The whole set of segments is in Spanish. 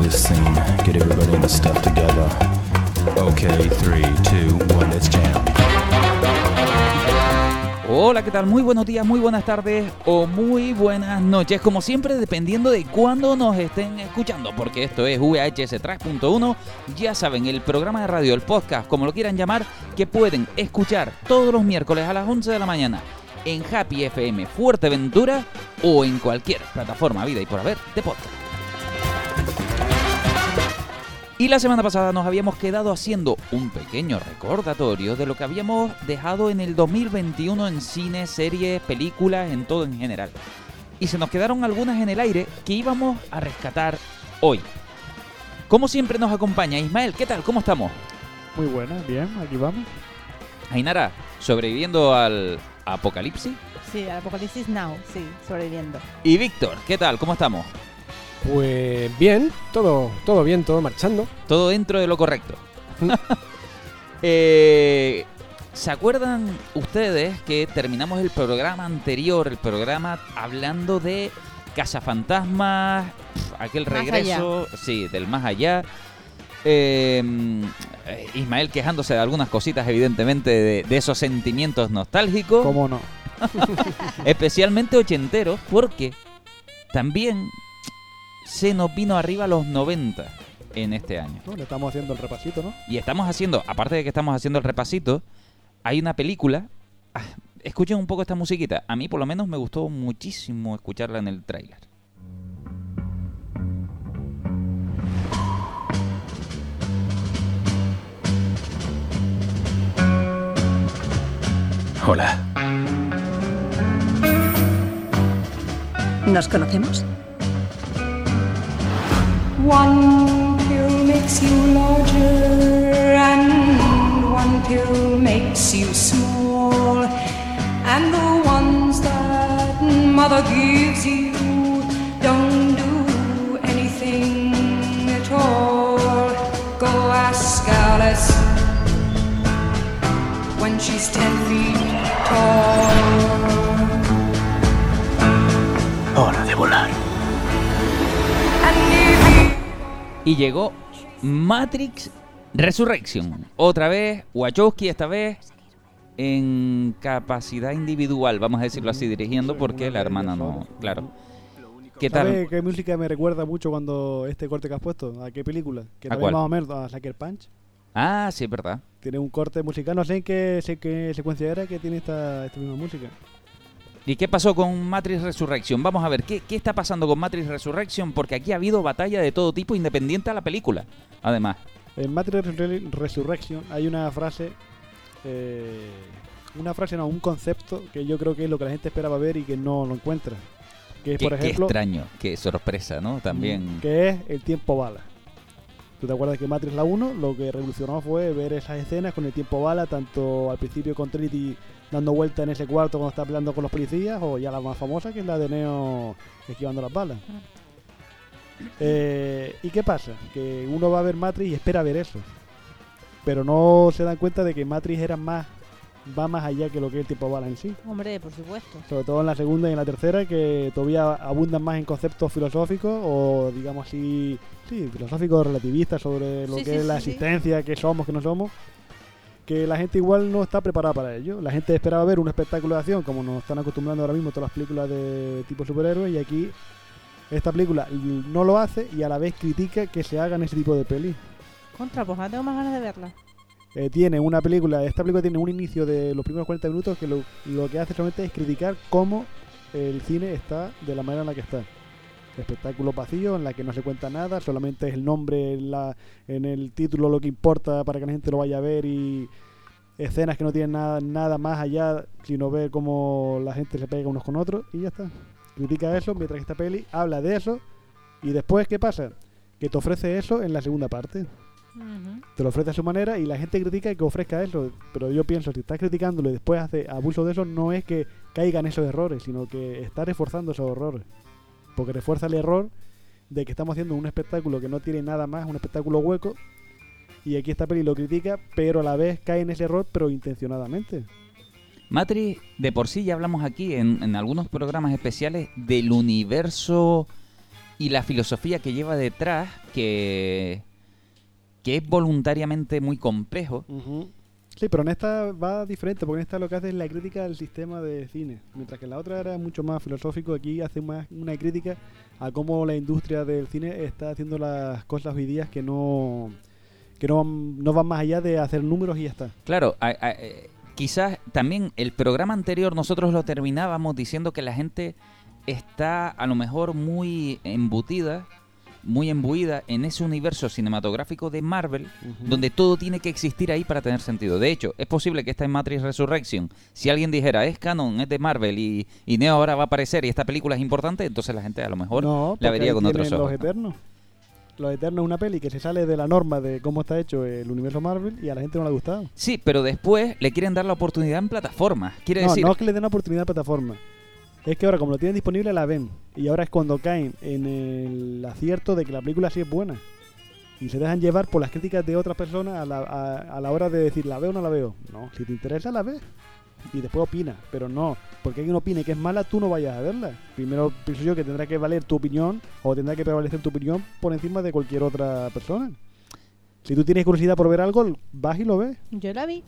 this scene. Get everybody in the stuff together. Okay, three, two, one, let's jam. Hola, ¿qué tal? Muy buenos días, muy buenas tardes o muy buenas noches, como siempre dependiendo de cuándo nos estén escuchando, porque esto es VHS 3.1, ya saben, el programa de radio, el podcast, como lo quieran llamar, que pueden escuchar todos los miércoles a las 11 de la mañana en Happy FM Fuerteventura o en cualquier plataforma vida y por haber de podcast. Y la semana pasada nos habíamos quedado haciendo un pequeño recordatorio de lo que habíamos dejado en el 2021 en cine, series, películas, en todo en general. Y se nos quedaron algunas en el aire que íbamos a rescatar hoy. Como siempre nos acompaña Ismael, ¿qué tal? ¿Cómo estamos? Muy buena, bien, aquí vamos. Ainara, sobreviviendo al apocalipsis. Sí, al Apocalipsis Now, sí, sobreviviendo. Y Víctor, ¿qué tal? ¿Cómo estamos? Pues bien, todo, todo bien, todo marchando. Todo dentro de lo correcto. Eh, ¿Se acuerdan ustedes que terminamos el programa anterior, el programa hablando de Cazafantasmas, aquel Más regreso, sí, del más allá? Eh, Ismael quejándose de algunas cositas, evidentemente, de, de esos sentimientos nostálgicos, ¿Cómo no? especialmente ochenteros, porque también se nos vino arriba los 90 en este año. ¿No? Le estamos haciendo el repasito, ¿no? Y estamos haciendo, aparte de que estamos haciendo el repasito, hay una película. ah, Escuchen un poco esta musiquita. A mí por lo menos me gustó muchísimo escucharla en el tráiler. Hola. ¿Nos conocemos? One pill makes you larger, and one pill makes you small. And the ones that mother gives you don't do anything at all. Go ask Alice when she's ten feet Y llegó Matrix Resurrection. Otra vez, Wachowski esta vez en capacidad individual, vamos a decirlo así, dirigiendo porque la hermana no, claro. ¿Qué ¿Sabes tal? qué música me recuerda mucho cuando este corte que has puesto? ¿A qué película? Que ¿A cuál? más o menos a Sucker Punch. Ah, sí, es verdad. Tiene un corte musical, no sé en qué, sé qué secuencia era que tiene esta, esta misma música. ¿Y qué pasó con Matrix Resurrection? Vamos a ver, ¿qué, ¿qué está pasando con Matrix Resurrection? Porque aquí ha habido batalla de todo tipo independiente a la película. Además, En Matrix Resur- Resurrection hay una frase, eh, una frase, no, un concepto que yo creo que es lo que la gente esperaba ver y que no lo encuentra. Que es, qué, por qué ejemplo, extraño, qué sorpresa, ¿no? También. que es el tiempo bala. ¿Tú te acuerdas que Matrix la 1 lo que revolucionó fue ver esas escenas con el tiempo bala, tanto al principio con Trinity dando vuelta en ese cuarto cuando está peleando con los policías, o ya la más famosa que es la de Neo esquivando las balas? Eh, ¿Y qué pasa? Que uno va a ver Matrix y espera ver eso. Pero no se dan cuenta de que Matrix era más va más allá que lo que es el tiempo bala en sí. Hombre, por supuesto. Sobre todo en la segunda y en la tercera, que todavía abundan más en conceptos filosóficos o, digamos así, sí, filosóficos relativistas sobre lo Sí, que sí, es la sí, existencia, qué somos, qué no somos. Que la gente igual no está preparada para ello. La gente esperaba ver un espectáculo de acción, como nos están acostumbrando ahora mismo todas las películas de tipo superhéroes, y aquí esta película no lo hace y a la vez critica que se hagan ese tipo de peli. Contra, pues ahora tengo más ganas de verla. Eh, tiene una película, esta película tiene un inicio de los primeros 40 minutos que lo, que hace solamente es criticar cómo el cine está de la manera en la que está. Espectáculo vacío, en la que no se cuenta nada, solamente es el nombre en, la, en el título lo que importa para que la gente lo vaya a ver y escenas que no tienen nada, nada más allá, sino ver cómo la gente se pega unos con otros y ya está. Critica eso, mientras que esta peli habla de eso y después, ¿qué pasa? Que te ofrece eso en la segunda parte Te lo ofrece a su manera y la gente critica que ofrezca eso. Pero yo pienso, si estás criticándolo y después hace abuso de eso, no es que caigan esos errores, sino que está reforzando esos errores. Porque refuerza el error de que estamos haciendo un espectáculo que no tiene nada más, un espectáculo hueco. Y aquí esta peli lo critica, pero a la vez cae en ese error, pero intencionadamente. Matrix, de por sí ya hablamos aquí en, en algunos programas especiales del universo y la filosofía que lleva detrás, que, que es voluntariamente muy complejo. Ujú. Sí, pero en esta va diferente, porque en esta lo que hace es la crítica del sistema de cine. Mientras que en la otra era mucho más filosófico, aquí hace más una crítica a cómo la industria del cine está haciendo las cosas hoy día que no que no, van- no van más allá de hacer números y ya está. Claro, a- a- eh, quizás también el programa anterior nosotros lo terminábamos diciendo que la gente está a lo mejor muy embutida, muy embuida en ese universo cinematográfico de Marvel, donde todo tiene que existir ahí para tener sentido. De hecho, es posible que esta en Matrix Resurrection, si alguien dijera es canon, es de Marvel y, y Neo ahora va a aparecer y esta película es importante, entonces la gente a lo mejor no, la vería con otros ojos. Los Eternos. Los Eternos es una peli que se sale de la norma de cómo está hecho el universo Marvel y a la gente no le ha gustado. Sí, pero después le quieren dar la oportunidad en plataformas. Quiere No, decir, no es que le den una oportunidad a plataforma. Es que ahora, como lo tienen disponible, la ven. Y ahora es cuando caen en el acierto de que la película sí es buena. Y se dejan llevar por las críticas de otras personas a la, a, a la hora de decir, ¿la veo o no la veo? No, si te interesa, la ves. Y después opina. Pero no, porque alguien opine que es mala, tú no vayas a verla. Primero pienso yo que tendrá que valer tu opinión o tendrá que prevalecer tu opinión por encima de cualquier otra persona. Si tú tienes curiosidad por ver algo, vas y lo ves. Yo la vi.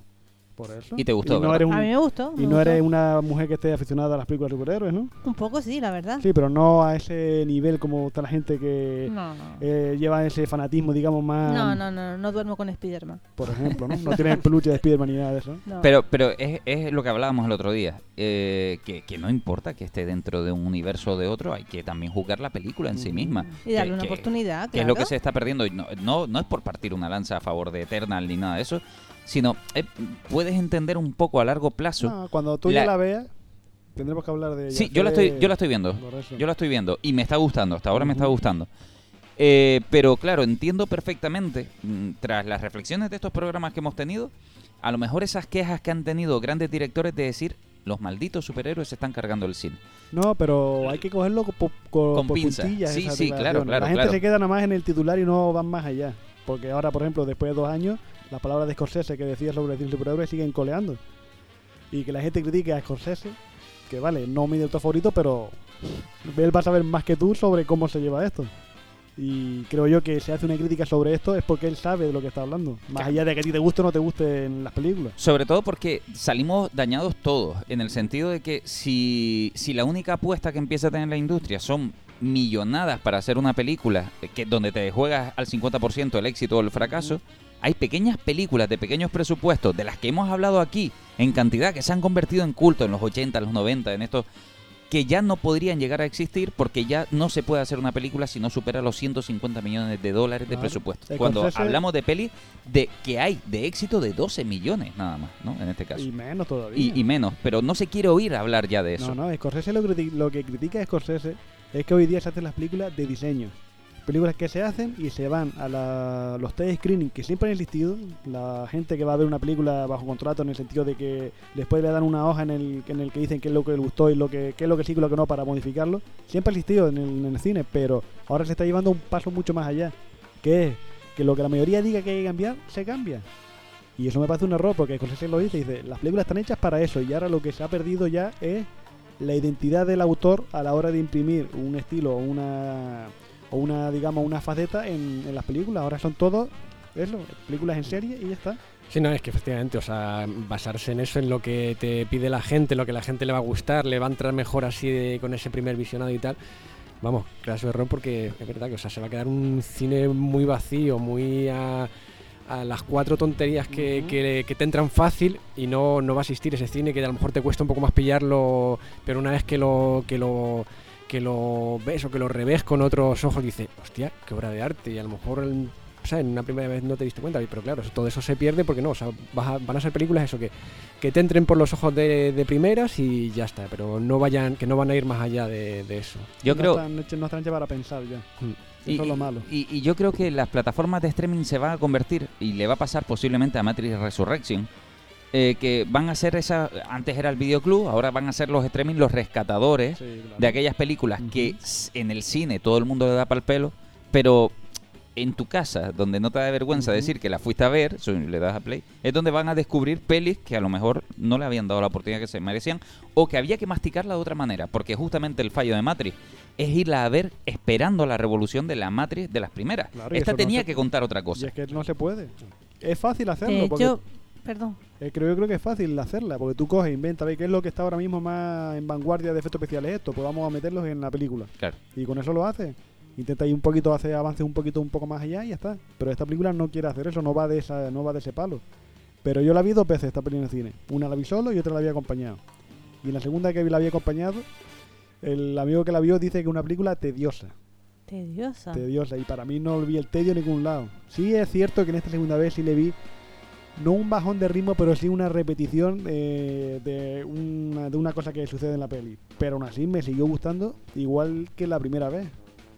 Por eso. Y te gustó, no ¿verdad? eres un- A mí me gustó. me y no gustó. eres una mujer que esté aficionada a las películas de superhéroes, ¿no? Un poco sí, la verdad. Sí, pero no a ese nivel como está la gente que No, no. eh, lleva ese fanatismo, digamos, más... No, no, no, no duermo con Spiderman. Por ejemplo, ¿no? No tienen peluche de Spiderman ni nada de eso. No. Pero, pero es, es lo que hablábamos el otro día, eh, que, que no importa que esté dentro de un universo o de otro, hay que también jugar la película en sí misma. y darle que- una que- oportunidad, Que es lo que claro. se está perdiendo. Y No, no, no es por partir una lanza a favor de Eternal ni nada de eso, sino eh, puedes entender un poco a largo plazo. No, cuando tú La- ya la veas, tendremos que hablar de ella. sí, yo la estoy, yo la estoy viendo. Yo la estoy viendo y me está gustando, hasta ahora me está gustando. Eh, pero claro, entiendo perfectamente, mm, tras las reflexiones de estos programas que hemos tenido, a lo mejor esas quejas que han tenido grandes directores de decir, los malditos superhéroes se están cargando el cine. No, pero hay que cogerlo co- co- Con por pinza. puntillas. Sí, sí, claro, claro, La gente claro. se queda nada más en el titular y no van más allá. Porque ahora, por ejemplo, después de dos años, las palabras de Scorsese que decía sobre el superhéroe siguen coleando. Y que la gente critique a Scorsese, que vale, no mi director favorito, pero él va a saber más que tú sobre cómo se lleva esto. Y creo yo que si hace una crítica sobre esto es porque él sabe de lo que está hablando. Más allá de que a ti te guste o no te guste en las películas. Sobre todo porque salimos dañados todos, en el sentido de que si, si la única apuesta que empieza a tener la industria son millonadas para hacer una película eh, que donde te juegas al 50% el éxito o el fracaso, hay pequeñas películas de pequeños presupuestos de las que hemos hablado aquí en cantidad que se han convertido en culto en los 80, en los 90, en estos que ya no podrían llegar a existir porque ya no se puede hacer una película si no supera los 150 millones de dólares de Claro. presupuesto. Scorsese- Cuando hablamos de peli de que hay de éxito de 12 millones nada más, ¿no? En este caso. Y menos todavía. Y, y menos, pero no se quiere oír hablar ya de eso. No, no, Scorsese lo, lo que critica a Scorsese es que hoy día se hacen las películas de diseño. Películas que se hacen y se van a los test screening que siempre han existido. La gente que va a ver una película bajo contrato en el sentido de que después le dan una hoja en el, en el que dicen qué es lo que le gustó y lo que, qué es lo que sí y lo que no para modificarlo. Siempre ha existido en el, en el cine, pero ahora se está llevando un paso mucho más allá. Que es que lo que la mayoría diga que hay que cambiar, se cambia. Y eso me parece un error porque Scorsese lo dice, dice, las películas están hechas para eso y ahora lo que se ha perdido ya es la identidad del autor a la hora de imprimir un estilo o una o una digamos una faceta en, en las películas. Ahora son todo eso, películas en serie y ya está. Sí, no, es que efectivamente, o sea, basarse en eso, en lo que te pide la gente, lo que la gente le va a gustar, le va a entrar mejor así de- con ese primer visionado y tal. Vamos, claro, error porque es verdad que o sea, se va a quedar un cine muy vacío, muy a, a las cuatro tonterías que, Ujú. que- que te entran fácil y no, no va a existir ese cine que a lo mejor te cuesta un poco más pillarlo, pero una vez que lo, que lo que lo ves o que lo revés con otros ojos dices, hostia, qué obra de arte y a lo mejor en- o sea, en una primera vez no te diste cuenta, pero claro, todo eso se pierde porque no, o sea, vas a- van a ser películas eso que, que te entren por los ojos de, de primeras y ya está, pero no vayan, que no van a ir más allá de, de eso. Yo no creo, Están, no están hechas para pensar ya. Mm. Eso es lo malo. Y, y yo creo que las plataformas de streaming se van a convertir, y le va a pasar posiblemente a Matrix Resurrection, eh, que van a ser esa. Antes era el videoclub, ahora van a ser los streaming los rescatadores Sí, claro. de aquellas películas que en el cine todo el mundo le da para el pelo, pero en tu casa, donde no te da vergüenza decir que la fuiste a ver, le das a play, es donde van a descubrir pelis que a lo mejor no le habían dado la oportunidad que se merecían o que había que masticarla de otra manera, porque justamente el fallo de Matrix es irla a ver esperando la revolución de la Matrix de las primeras. Claro, Esta no tenía se- que contar otra Y cosa. es que no se puede. Es fácil hacerlo. De porque perdón. Eh, creo, yo creo que es fácil hacerla, porque tú coges, inventa, ve qué es lo que está ahora mismo más en vanguardia de efectos especiales esto, pues vamos a meterlos en la película. Claro. Y con eso lo hace. Intenta ir un poquito, hacer avances un poquito, un poco más allá y ya está. Pero esta película no quiere hacer eso, no va de esa, no va de ese palo. Pero yo la vi dos veces esta película en el cine. Una la vi solo y otra la había acompañado. Y en la segunda que vi la había acompañado, el amigo que la vio dice que es una película tediosa. Tediosa. Tediosa. Y para mí no vi el tedio en ningún lado. Sí es cierto que en esta segunda vez sí le vi no un bajón de ritmo, pero sí una repetición eh, de, una, de una cosa que sucede en la peli. Pero aún así me siguió gustando igual que la primera vez.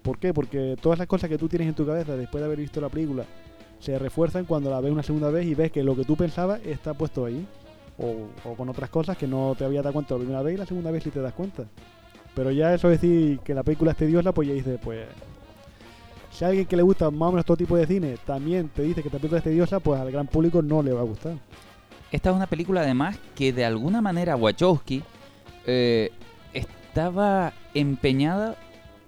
¿Por qué? Porque todas las cosas que tú tienes en tu cabeza después de haber visto la película se refuerzan cuando la ves una segunda vez y ves que lo que tú pensabas está puesto ahí. O, con otras cosas que no te había dado cuenta la primera vez y la segunda vez sí te das cuenta. Pero ya eso de decir que la película es tediosa, pues ya dices, pues si a alguien que le gusta más o menos todo tipo de cine también te dice que esta película es tediosa, pues al gran público no le va a gustar. Esta es una película además que de alguna manera Wachowski eh, estaba empeñada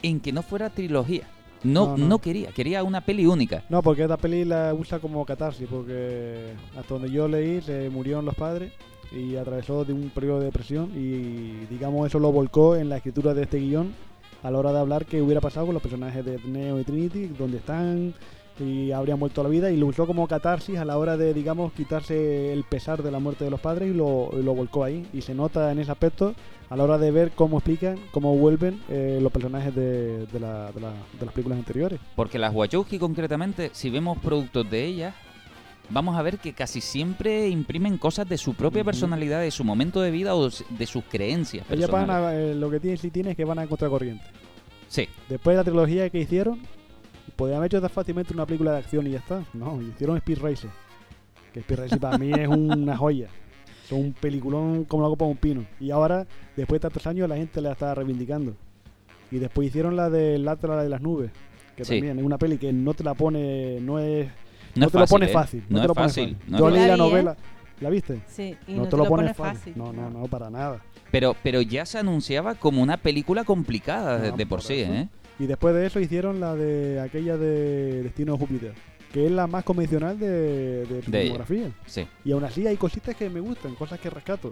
en que no fuera trilogía. No, No, no, no. quería, quería una peli única. No, porque esta peli la usa como catarsis, porque hasta donde yo leí se murieron los padres y atravesó de un periodo de depresión y digamos eso lo volcó en la escritura de este guion a la hora de hablar que hubiera pasado con los personajes de Neo y Trinity, donde están y habrían muerto a la vida y lo usó como catarsis a la hora de digamos quitarse el pesar de la muerte de los padres y lo, lo volcó ahí y se nota en ese aspecto a la hora de ver cómo explican, cómo vuelven eh, los personajes de, de las películas anteriores. Porque las Wachowski concretamente, si vemos productos de ellas, vamos a ver que casi siempre imprimen cosas de su propia personalidad, de su momento de vida o de sus creencias. Ellas van a, eh, lo que tiene, sí tiene es que van a contracorriente. Sí, Después de la trilogía que hicieron, podrían haber hecho fácilmente una película de acción y ya está. No, hicieron Speed Racer. Que Speed Racer para mí es una joya. Es un peliculón como la copa de un pino. Y ahora, después de tantos años, la gente la está reivindicando. Y después hicieron la del Atlas de las nubes. Que Sí. también es una peli que no te la pone, no es, no, no, te lo fácil, pone ¿eh? fácil. No, te es lo pone fácil. no Yo es leí La ¿eh? novela. ¿La viste? Sí, y no, no, te lo pones fácil. fácil. No, no, no, para nada. Pero, pero ya se anunciaba como una película complicada de, de por por sí, eso. ¿eh? Y después de eso hicieron la de aquella de Destino de Júpiter, que es la más convencional de, de su De ella. filmografía. Sí. Y aún así hay cositas que me gustan, cosas que rescato.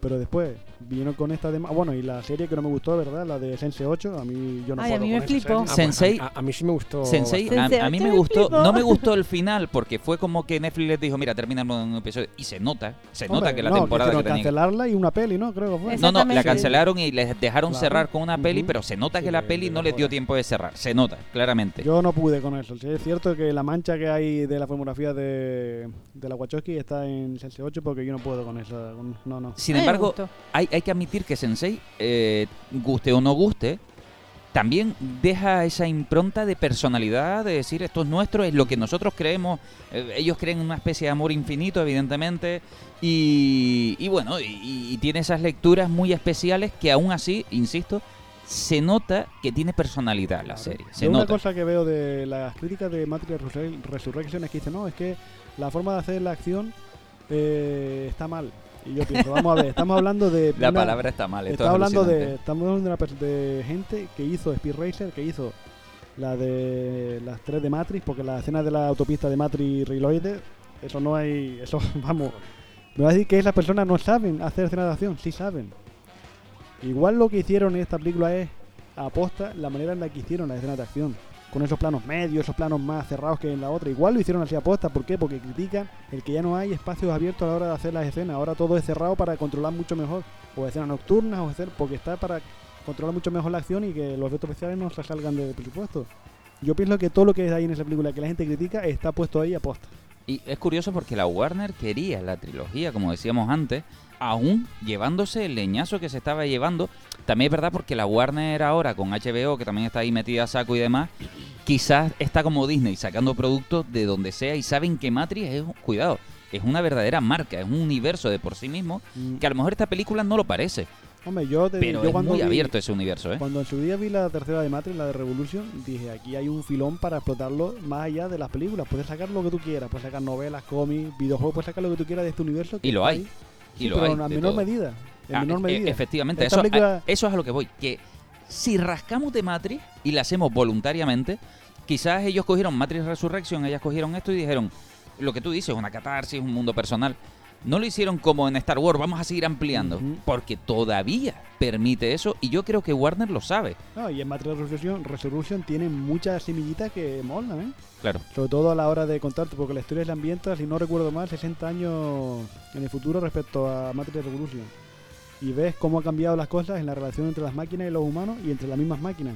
Pero después vino con esta de... Bueno, y la serie que no me gustó, ¿verdad? La de Sense 8, a mí yo no Ay, a puedo mí con me flipó. Sensei- a, a- a mí sí me gustó. Sensei, a, a mí me gustó, no me gustó el final porque fue como que Netflix les dijo, mira, termina un episodio y se nota, se nota Hombre, que la no, temporada que tenía que- cancelarla y una peli, ¿no? Creo que fue. No, no, la cancelaron y les dejaron Claro. cerrar con una peli, Ujú. pero se nota Sí, que la peli no no les dio joder. tiempo de cerrar, se nota, claramente. Yo no pude con eso. Sí, es cierto que la mancha que hay de la filmografía de, de la Wachowski está en Sense 8 porque yo no puedo con esa. con- No, no. Sin A mí me embargo, hay, hay que admitir que Sensei, eh, guste o no guste, también deja esa impronta de personalidad, de decir esto es nuestro, es lo que nosotros creemos. Eh, ellos creen en una especie de amor infinito, evidentemente, y, y bueno, y, y tiene esas lecturas muy especiales que aún así, insisto, se nota que tiene personalidad la Claro. serie. Se Yo una cosa que veo de las críticas de Matrix Resur- Resurrection es que dicen, no, es que la forma de hacer la acción eh, está mal. Y yo pienso, vamos a ver, estamos hablando de... La una- palabra está mal. esto Estamos es hablando, de, estamos hablando de, una de gente que hizo Speed Racer, que hizo la de las tres de Matrix, porque la escena de la autopista de Matrix Reloaded, eso no hay... Eso, vamos... Me va a decir que esas personas no saben hacer escenas de acción, sí saben. Igual lo que hicieron en esta película es aposta la manera en la que hicieron las escenas de acción. Con esos planos medios, esos planos más cerrados que en la otra. Igual lo hicieron así aposta. ¿Por qué? Porque critican el que ya no hay espacios abiertos a la hora de hacer las escenas. Ahora todo es cerrado para controlar mucho mejor. O escenas nocturnas, o escenas, porque está para controlar mucho mejor la acción y que los efectos especiales no se salgan del presupuesto. Yo pienso que todo lo que hay en esa película que la gente critica está puesto ahí aposta. Y es curioso porque la Warner quería la trilogía, como decíamos antes, aún llevándose el leñazo que se estaba llevando. También es verdad porque la Warner ahora con HBO, que también está ahí metida a saco y demás, quizás está como Disney sacando productos de donde sea y saben que Matrix es, cuidado, es una verdadera marca, es un universo de por sí mismo, Mm, que a lo mejor esta película no lo parece. Hombre, yo, te, Pero yo es cuando muy vi- abierto ese universo, ¿eh? Cuando en su día vi la tercera de Matrix, la de Revolution, dije, aquí hay un filón para explotarlo más allá de las películas. Puedes sacar lo que tú quieras, puedes sacar novelas, cómics, videojuegos, puedes sacar lo que tú quieras de este universo. que Y lo hay. ahí. Y Sí, lo pero hay. en menor todo. medida. En Ah, menor e- medida. Efectivamente, Esta eso, película- a- eso es a lo que voy. Que si rascamos de Matrix y la hacemos voluntariamente, quizás ellos cogieron Matrix Resurrection, ellas cogieron esto y dijeron, lo que tú dices, una catarsis, un mundo personal. No lo hicieron como en Star Wars, vamos a seguir ampliando, porque todavía permite eso y yo creo que Warner lo sabe. No, y en Matrix Resurrection, Resurrection tiene muchas semillitas que molan, ¿eh? Claro. Sobre todo a la hora de contarte, porque la historia se ambienta, si no recuerdo mal, 60 años en el futuro respecto a Matrix Revolution. Y ves cómo han cambiado las cosas en la relación entre las máquinas y los humanos y entre las mismas máquinas.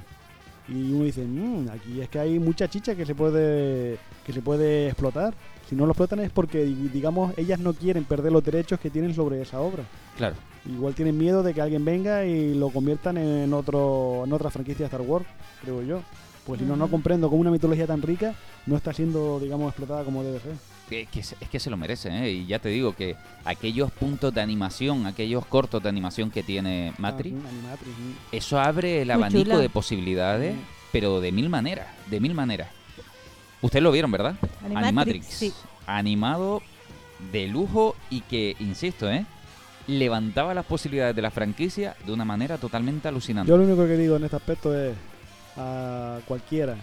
Y uno dice, "Mm, aquí es que hay mucha chicha que se puede que se puede explotar. Si no lo explotan es porque, di- digamos, ellas no quieren perder los derechos que tienen sobre esa obra. Claro. Igual tienen miedo de que alguien venga y lo conviertan en otro en otra franquicia de Star Wars, creo yo. Pues si no, no comprendo cómo una mitología tan rica no está siendo, digamos, explotada como debe ser. Es que, se- es que se lo merece, ¿eh? Y ya te digo que aquellos puntos de animación, aquellos cortos de animación que tiene Matrix, Ah, Animatrix, eso abre el Muy abanico chula. de posibilidades, pero de mil maneras, de mil maneras. Ustedes lo vieron, ¿verdad? Animatrix, sí. Animado de lujo y que, insisto, ¿eh? levantaba las posibilidades de la franquicia de una manera totalmente alucinante. Yo lo único que digo en este aspecto es a cualquiera,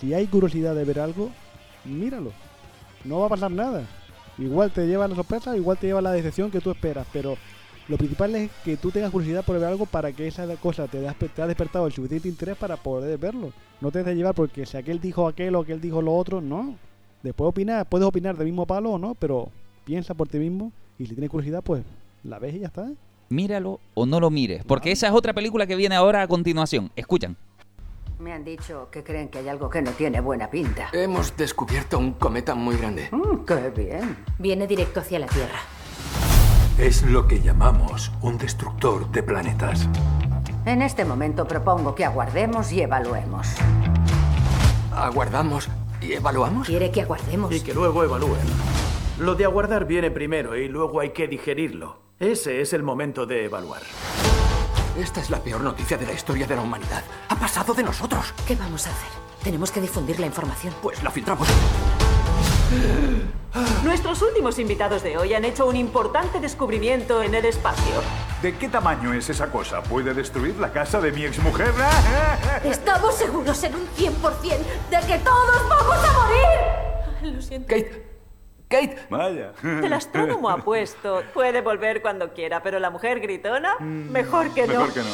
si hay curiosidad de ver algo, míralo. No va a pasar nada. Igual te lleva la sorpresa, igual te lleva la decepción que tú esperas, pero lo principal es que tú tengas curiosidad por ver algo para que esa cosa te, te ha despertado el suficiente interés para poder verlo. No te dejes llevar porque si aquel dijo aquel o aquel dijo lo otro, no. Después opinar, puedes opinar del mismo palo o no, pero piensa por ti mismo y si tienes curiosidad, pues la ves y ya está. Míralo o no lo mires, porque esa es otra película que viene ahora a continuación. Escuchan. Me han dicho que creen que hay algo que no tiene buena pinta. Hemos descubierto un cometa muy grande. Mm, ¡Qué bien! Viene directo hacia la Tierra. Es lo que llamamos un destructor de planetas. En este momento propongo que aguardemos y evaluemos. Aguardamos y evaluamos. Quiere que aguardemos. Y que luego evalúen. Lo de aguardar viene primero y luego hay que digerirlo. Ese es el momento de evaluar. Esta es la peor noticia de la historia de la humanidad. Ha pasado de nosotros. ¿Qué vamos a hacer? Tenemos que difundir la información. Pues la filtramos. Nuestros últimos invitados de hoy han hecho un importante descubrimiento en el espacio. ¿De qué tamaño es esa cosa? ¿Puede destruir la casa de mi exmujer? Estamos seguros en un 100% de que todos vamos a morir. Lo siento. Kate. Kate. Vaya. El astrónomo ha puesto. Puede volver cuando quiera, pero la mujer gritona, mejor que no. Mejor que no.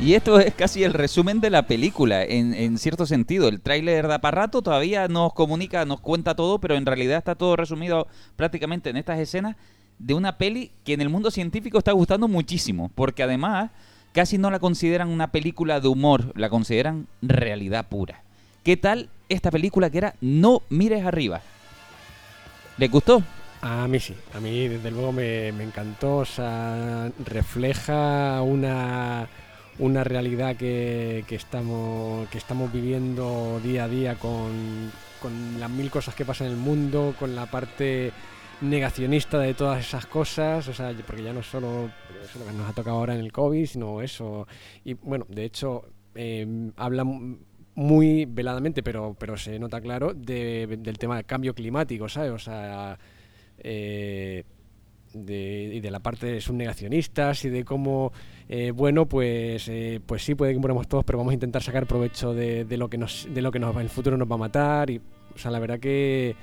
Y esto es casi el resumen de la película, en, en cierto sentido. El tráiler da para rato, todavía nos comunica, nos cuenta todo, pero en realidad está todo resumido prácticamente en estas escenas de una peli que en el mundo científico está gustando muchísimo, porque además casi no la consideran una película de humor, la consideran realidad pura. ¿Qué tal esta película que era No mires arriba? ¿Les gustó? A mí sí, a mí desde luego me, me encantó, o sea, refleja una, una realidad que, que estamos, que estamos viviendo día a día con, con las mil cosas que pasan en el mundo, con la parte negacionista de todas esas cosas, o sea, porque ya no solo eso que nos ha tocado ahora en el COVID, sino eso. Y bueno, de hecho, eh, habla m- muy veladamente, pero, pero se nota claro, de- del tema del cambio climático, ¿sabes? O sea, eh, de, y de la parte de sus negacionistas y de cómo, eh, bueno, pues, eh, pues sí, puede que muramos todos, pero vamos a intentar sacar provecho de, de lo que nos, de lo que nos, en el futuro nos va a matar. Y, o sea, la verdad que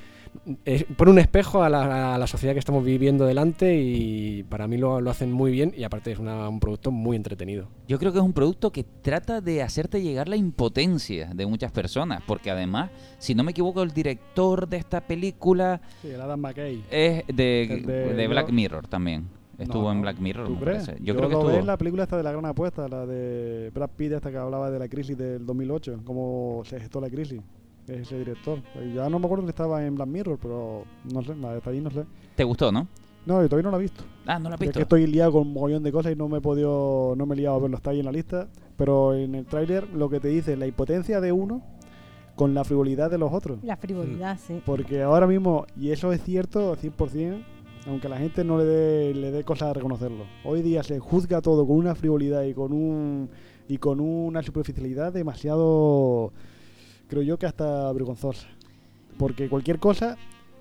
es- pone un espejo a la, a la sociedad que estamos viviendo delante y para mí lo, lo hacen muy bien y aparte es una- un producto muy entretenido. Yo creo que es un producto que trata de hacerte llegar la impotencia de muchas personas, porque además, si no me equivoco, el director de esta película Sí, el Adam McKay. es de, de- de Black. Mirror también. Estuvo No, en. Black Mirror, ¿Tú me parece. Yo, creo que lo estuvo. ves en la película esta de la gran apuesta, la de Brad Pitt, esta que hablaba de la crisis del 2008, cómo se gestó la crisis. Es ese director. Ya no me acuerdo si estaba en Black Mirror, pero no sé, la de ahí no sé. ¿Te gustó, no? No, yo todavía no la he visto. Ah, no la Es visto. que estoy liado con un mogollón de cosas y no me he podido, no me he liado a verlo, está ahí en la lista. Pero en el tráiler lo que te dice es la impotencia de uno con la frivolidad de los otros. La frivolidad, sí. Porque ahora mismo, y eso es cierto 100%, Aunque la gente no le dé, le dé cosa a reconocerlo. Hoy día se juzga todo con una frivolidad y con un y con una superficialidad demasiado, creo yo que hasta vergonzosa. Porque cualquier cosa,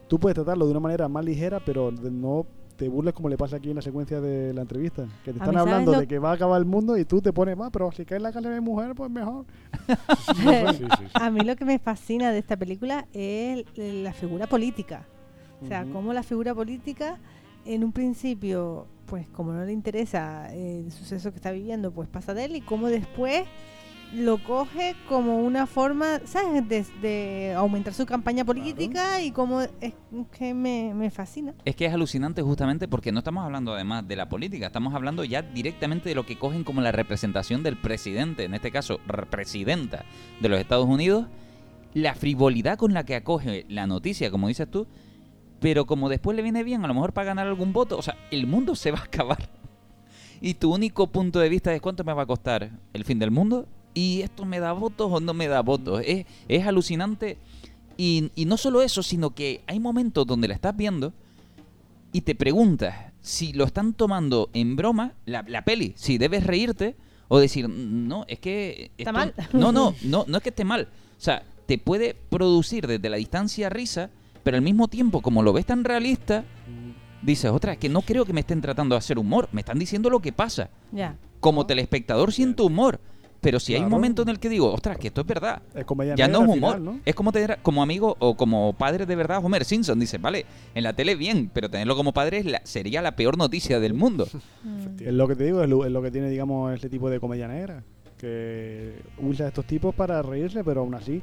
tú puedes tratarlo de una manera más ligera, pero de- no te burles como le pasa aquí en la secuencia de la entrevista. Que te están mí, ¿sabes hablando lo- de que va a acabar el mundo y tú te pones más, pero si cae en la casa de mi mujer, pues mejor. A mí lo que me fascina de esta película es la figura política. O sea, cómo la figura política, en un principio, pues como no le interesa el suceso que está viviendo, pues pasa de él y cómo después lo coge como una forma, ¿sabes?, de, de aumentar su campaña política y cómo es que me, me fascina. Es que es alucinante justamente porque no estamos hablando además de la política, estamos hablando ya directamente de lo que cogen como la representación del presidente, en este caso, re- presidenta de los Estados Unidos, la frivolidad con la que acoge la noticia, como dices tú, pero como después le viene bien, a lo mejor para ganar algún voto, o sea, el mundo se va a acabar. Y tu único punto de vista es cuánto me va a costar el fin del mundo y esto me da votos o no me da votos. Es, es alucinante. Y, y no solo eso, sino que hay momentos donde la estás viendo y te preguntas si lo están tomando en broma, la, la peli, si debes reírte o decir, no, es que... Está esto- mal. No, no, no, no es que esté mal. O sea, te puede producir desde la distancia risa, pero al mismo tiempo, como lo ves tan realista, dices, otra, es que no creo que me estén tratando de hacer humor, me están diciendo lo que pasa. Ya. Como telespectador siento humor. Pero si hay un momento en el que digo, ostras, que esto es verdad. Es comedia Ya negra no es humor. final, ¿no? Es como tener como amigo o como padre de verdad Homer Simpson. Dice, vale, en la tele bien, pero tenerlo como padre es la- sería la peor noticia del mundo. Es lo que te digo, es lo, es lo que tiene, digamos, este tipo de comedia negra. Que usa estos tipos para reírse, pero aún así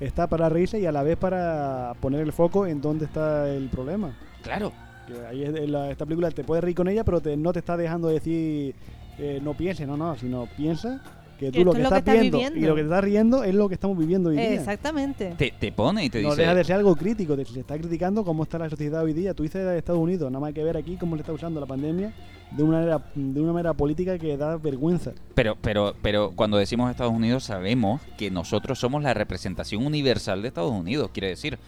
está para reírse y a la vez para poner el foco en dónde está el problema. Claro. Que ahí es- en la- esta película te puedes reír con ella, pero te- no te está dejando decir eh, no pienses, no, no, sino piensa que tú Que lo que es lo que estás estás viendo y viviendo. lo que te estás riendo es lo que estamos viviendo hoy día. Exactamente. Te, te pone y te no dice... deja de ser algo crítico, se está criticando cómo está la sociedad hoy día. Tú dices de Estados Unidos, nada más hay que ver aquí cómo le está usando la pandemia de una manera, de una manera política que da vergüenza. Pero, pero, pero cuando decimos Estados Unidos sabemos que nosotros somos la representación universal de Estados Unidos. Quiere decir,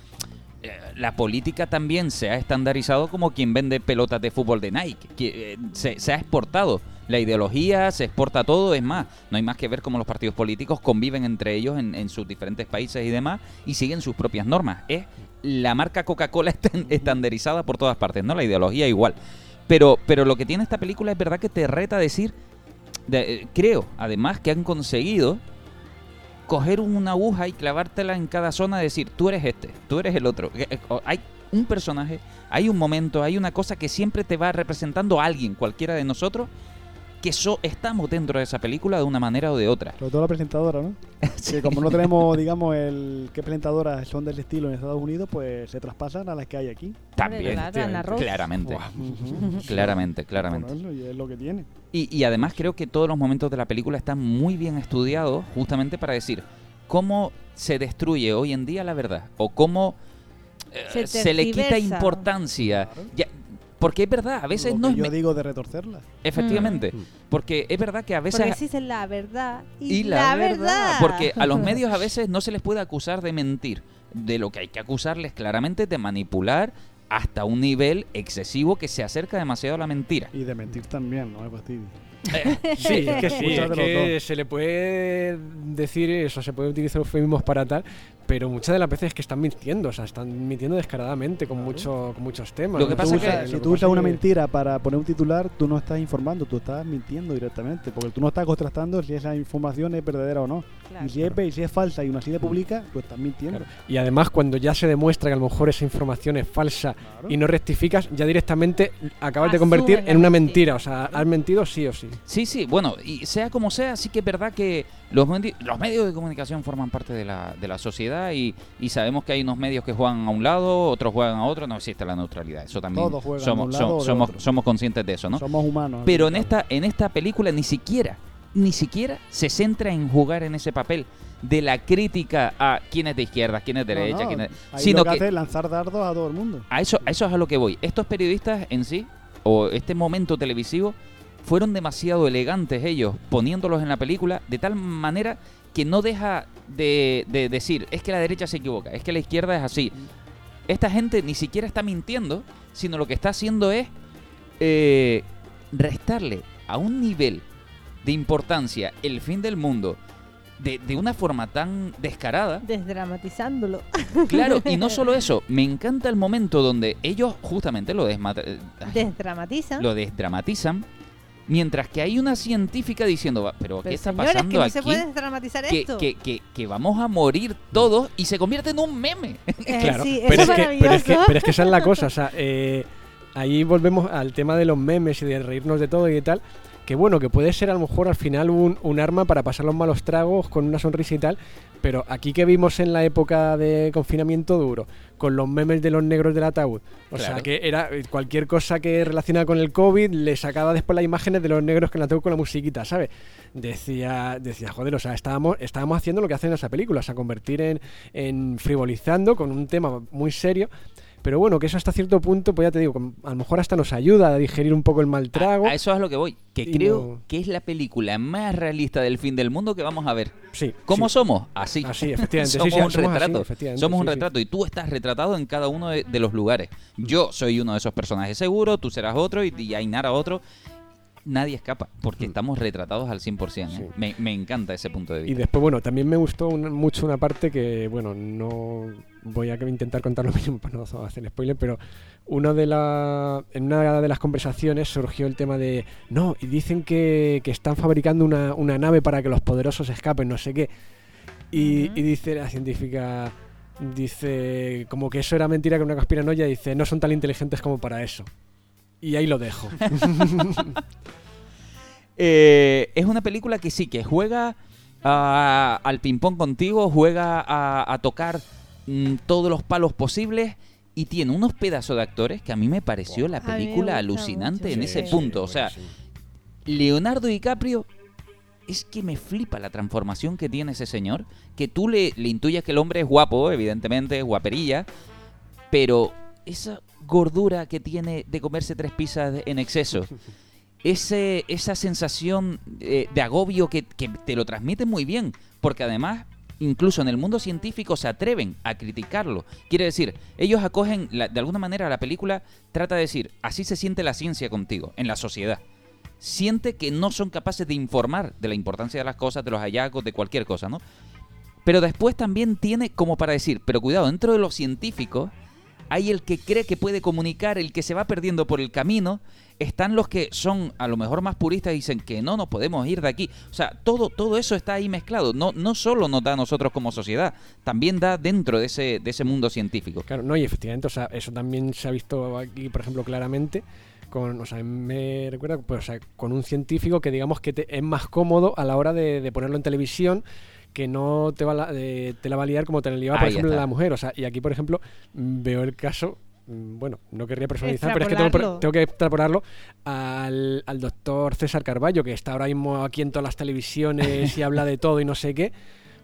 eh, la política también se ha estandarizado como quien vende pelotas de fútbol de Nike. Que, eh, se, se ha exportado. La ideología se exporta todo. Es más, no hay más que ver cómo los partidos políticos conviven entre ellos en, en sus diferentes países y demás y siguen sus propias normas. Es la marca Coca-Cola estan- estandarizada por todas partes, ¿no? La ideología igual. Pero, pero lo que tiene esta película es verdad que te reta a decir de- eh, creo, además, que han conseguido coger una aguja y clavártela en cada zona, decir, tú eres este, tú eres el otro. Eh, eh, Hay un personaje, hay un momento, hay una cosa que siempre te va representando a alguien, cualquiera de nosotros, que so- estamos dentro de esa película de una manera o de otra. Sobre todo la presentadora, ¿no? Que como no tenemos, digamos, el qué presentadoras son del estilo en Estados Unidos, pues se traspasan a las que hay aquí. También, claro, claramente. Claramente, claramente. Y es lo que tiene. Y, y además creo que todos los momentos de la película están muy bien estudiados justamente para decir cómo se destruye hoy en día la verdad o cómo eh, Se se, le quita importancia. Ya- porque es verdad, a veces Lo no que es... yo digo de retorcerla. Efectivamente, Mm. porque es verdad que a veces... Porque existe la verdad y, y la, verdad. Porque a los medios a veces no se les puede acusar de mentir. De lo que hay que acusarles claramente es de manipular hasta un nivel excesivo que se acerca demasiado a la mentira. Y de mentir también, no me fastidio. Sí, es que sí, es de los que dos. se le puede decir eso, se puede utilizar eufemismos para tal, pero muchas de las veces es que están mintiendo, o sea, están mintiendo descaradamente con, mucho, con muchos temas. Lo que ¿no? pasa Tú es que- usas- lo si que tú usas una que- mentira para poner un titular, tú no estás informando, tú estás mintiendo directamente, porque tú no estás contrastando si esa información es verdadera o no. Claro. Y si es, ve- y si es falsa y una así de publica, pues estás mintiendo. Claro. Y además, cuando ya se demuestra que a lo mejor esa información es falsa Claro. y no rectificas, ya directamente acabas de convertir en una mentira. O sea, has mentido sí o sí. Sí, sí, bueno, y sea como sea, sí que es verdad que los, los medios de comunicación forman parte de la, de la sociedad y, y sabemos que hay unos medios que juegan a un lado, otros juegan a otro, no existe la neutralidad, eso también Todos juegan somos, de un lado som- o de somos, otro. somos conscientes de eso, ¿no? Somos humanos. Pero en esta, en esta película ni siquiera, ni siquiera se centra en jugar en ese papel de la crítica a quién es de izquierda, quién es de No, derecha, no, quién es... ahí Sino lo que, que hace es lanzar dardos a todo el mundo. a eso, a eso es a lo que voy. Estos periodistas en sí, o este momento televisivo, fueron demasiado elegantes ellos, poniéndolos en la película, de tal manera que no deja de, de decir, es que la derecha se equivoca, es que la izquierda es así. esta gente ni siquiera está mintiendo, sino lo que está haciendo es eh, restarle a un nivel de importancia el fin del mundo de, de una forma tan descarada. Desdramatizándolo. Claro, y no solo eso, me encanta el momento donde ellos justamente lo, eh, Desdramatizan. lo desdramatizan, mientras que hay una científica diciendo, "Va, pero, ¿qué Pero está señores, pasando que no aquí? se puede desdramatizar que, esto. que, que, que vamos a morir todos y se convierte en un meme. Eh, Claro, sí, pero, es es que, pero, es que, pero es que esa es la cosa, o sea, eh, ahí volvemos al tema de los memes y de reírnos de todo y tal, que bueno, que puede ser a lo mejor al final un, un arma para pasar los malos tragos con una sonrisa y tal, pero aquí que vimos en la época de confinamiento duro, con los memes de los negros del ataúd, o sea, que era cualquier cosa que relacionada con el COVID, le sacaba después las imágenes de los negros que el ataúd con la musiquita, ¿sabes? Decía, decía, joder, o sea, estábamos, estábamos haciendo lo que hacen en esa película, o sea, convertir en, en frivolizando con un tema muy serio. Pero bueno, que eso hasta cierto punto, pues ya te digo, a lo mejor hasta nos ayuda a digerir un poco el mal trago. A eso es lo que voy. Que creo no- que es la película más realista del fin del mundo que vamos a ver. Sí. ¿Cómo sí. somos? Así. Así, efectivamente. Somos sí, un somos retrato. somos un retrato. Y tú estás retratado en cada uno de, de los lugares. Yo soy uno de esos personajes seguro, tú serás otro y, y Ainara otro. Nadie escapa, porque estamos retratados al 100%. ¿eh? Me, me encanta ese punto de Y vista. después, bueno, también me gustó un- mucho una parte que, bueno, no voy a intentar contar lo mismo para no hacer spoiler, pero uno de la, en una de las conversaciones surgió el tema de, no, y dicen que, que están fabricando una, una nave para que los poderosos escapen, no sé qué. Y, y dice la científica, dice, como que eso era mentira, que una conspiranoia, dice, no son tan inteligentes como para eso. Y ahí lo dejo. Eh, es una película que sí, que juega ah, al ping-pong contigo, juega a, a tocar mm, todos los palos posibles y tiene unos pedazos de actores que a mí me pareció la película alucinante mucho, en sí. ese Sí, punto. O sea, Leonardo DiCaprio es que me flipa la transformación que tiene ese señor, que tú le, le intuyes que el hombre es guapo, evidentemente, es guaperilla, pero esa gordura que tiene de comerse tres pizzas en exceso, ese, esa sensación eh, de agobio que, que te lo transmite muy bien, porque además, incluso en el mundo científico se atreven a criticarlo. Quiere decir, ellos acogen, la- de alguna manera, la película trata de decir, así se siente la ciencia contigo, en la sociedad. Siente que no son capaces de informar de la importancia de las cosas, de los hallazgos, de cualquier cosa, ¿no? Pero después también tiene como para decir, pero cuidado, dentro de los científicos hay el que cree que puede comunicar, el que se va perdiendo por el camino, están los que son a lo mejor más puristas y dicen que no nos podemos ir de aquí. O sea, todo, todo eso está ahí mezclado. No, no solo nos da a nosotros como sociedad, también da dentro de ese, de ese mundo científico. Claro, no, y efectivamente, o sea, eso también se ha visto aquí, por ejemplo, claramente. Con, o sea, me recuerda pues, o sea, con un científico que digamos que te- es más cómodo a la hora de, de ponerlo en televisión que no te, va la, de- te la va a liar como te la liaba, por Ahí ejemplo, está. la mujer. O sea, y aquí, por ejemplo, mm, veo el caso, mm, bueno, no querría personalizar, pero es que tengo, tengo que extrapolarlo al, al doctor César Carballo, que está ahora mismo aquí en todas las televisiones y habla de todo y no sé qué.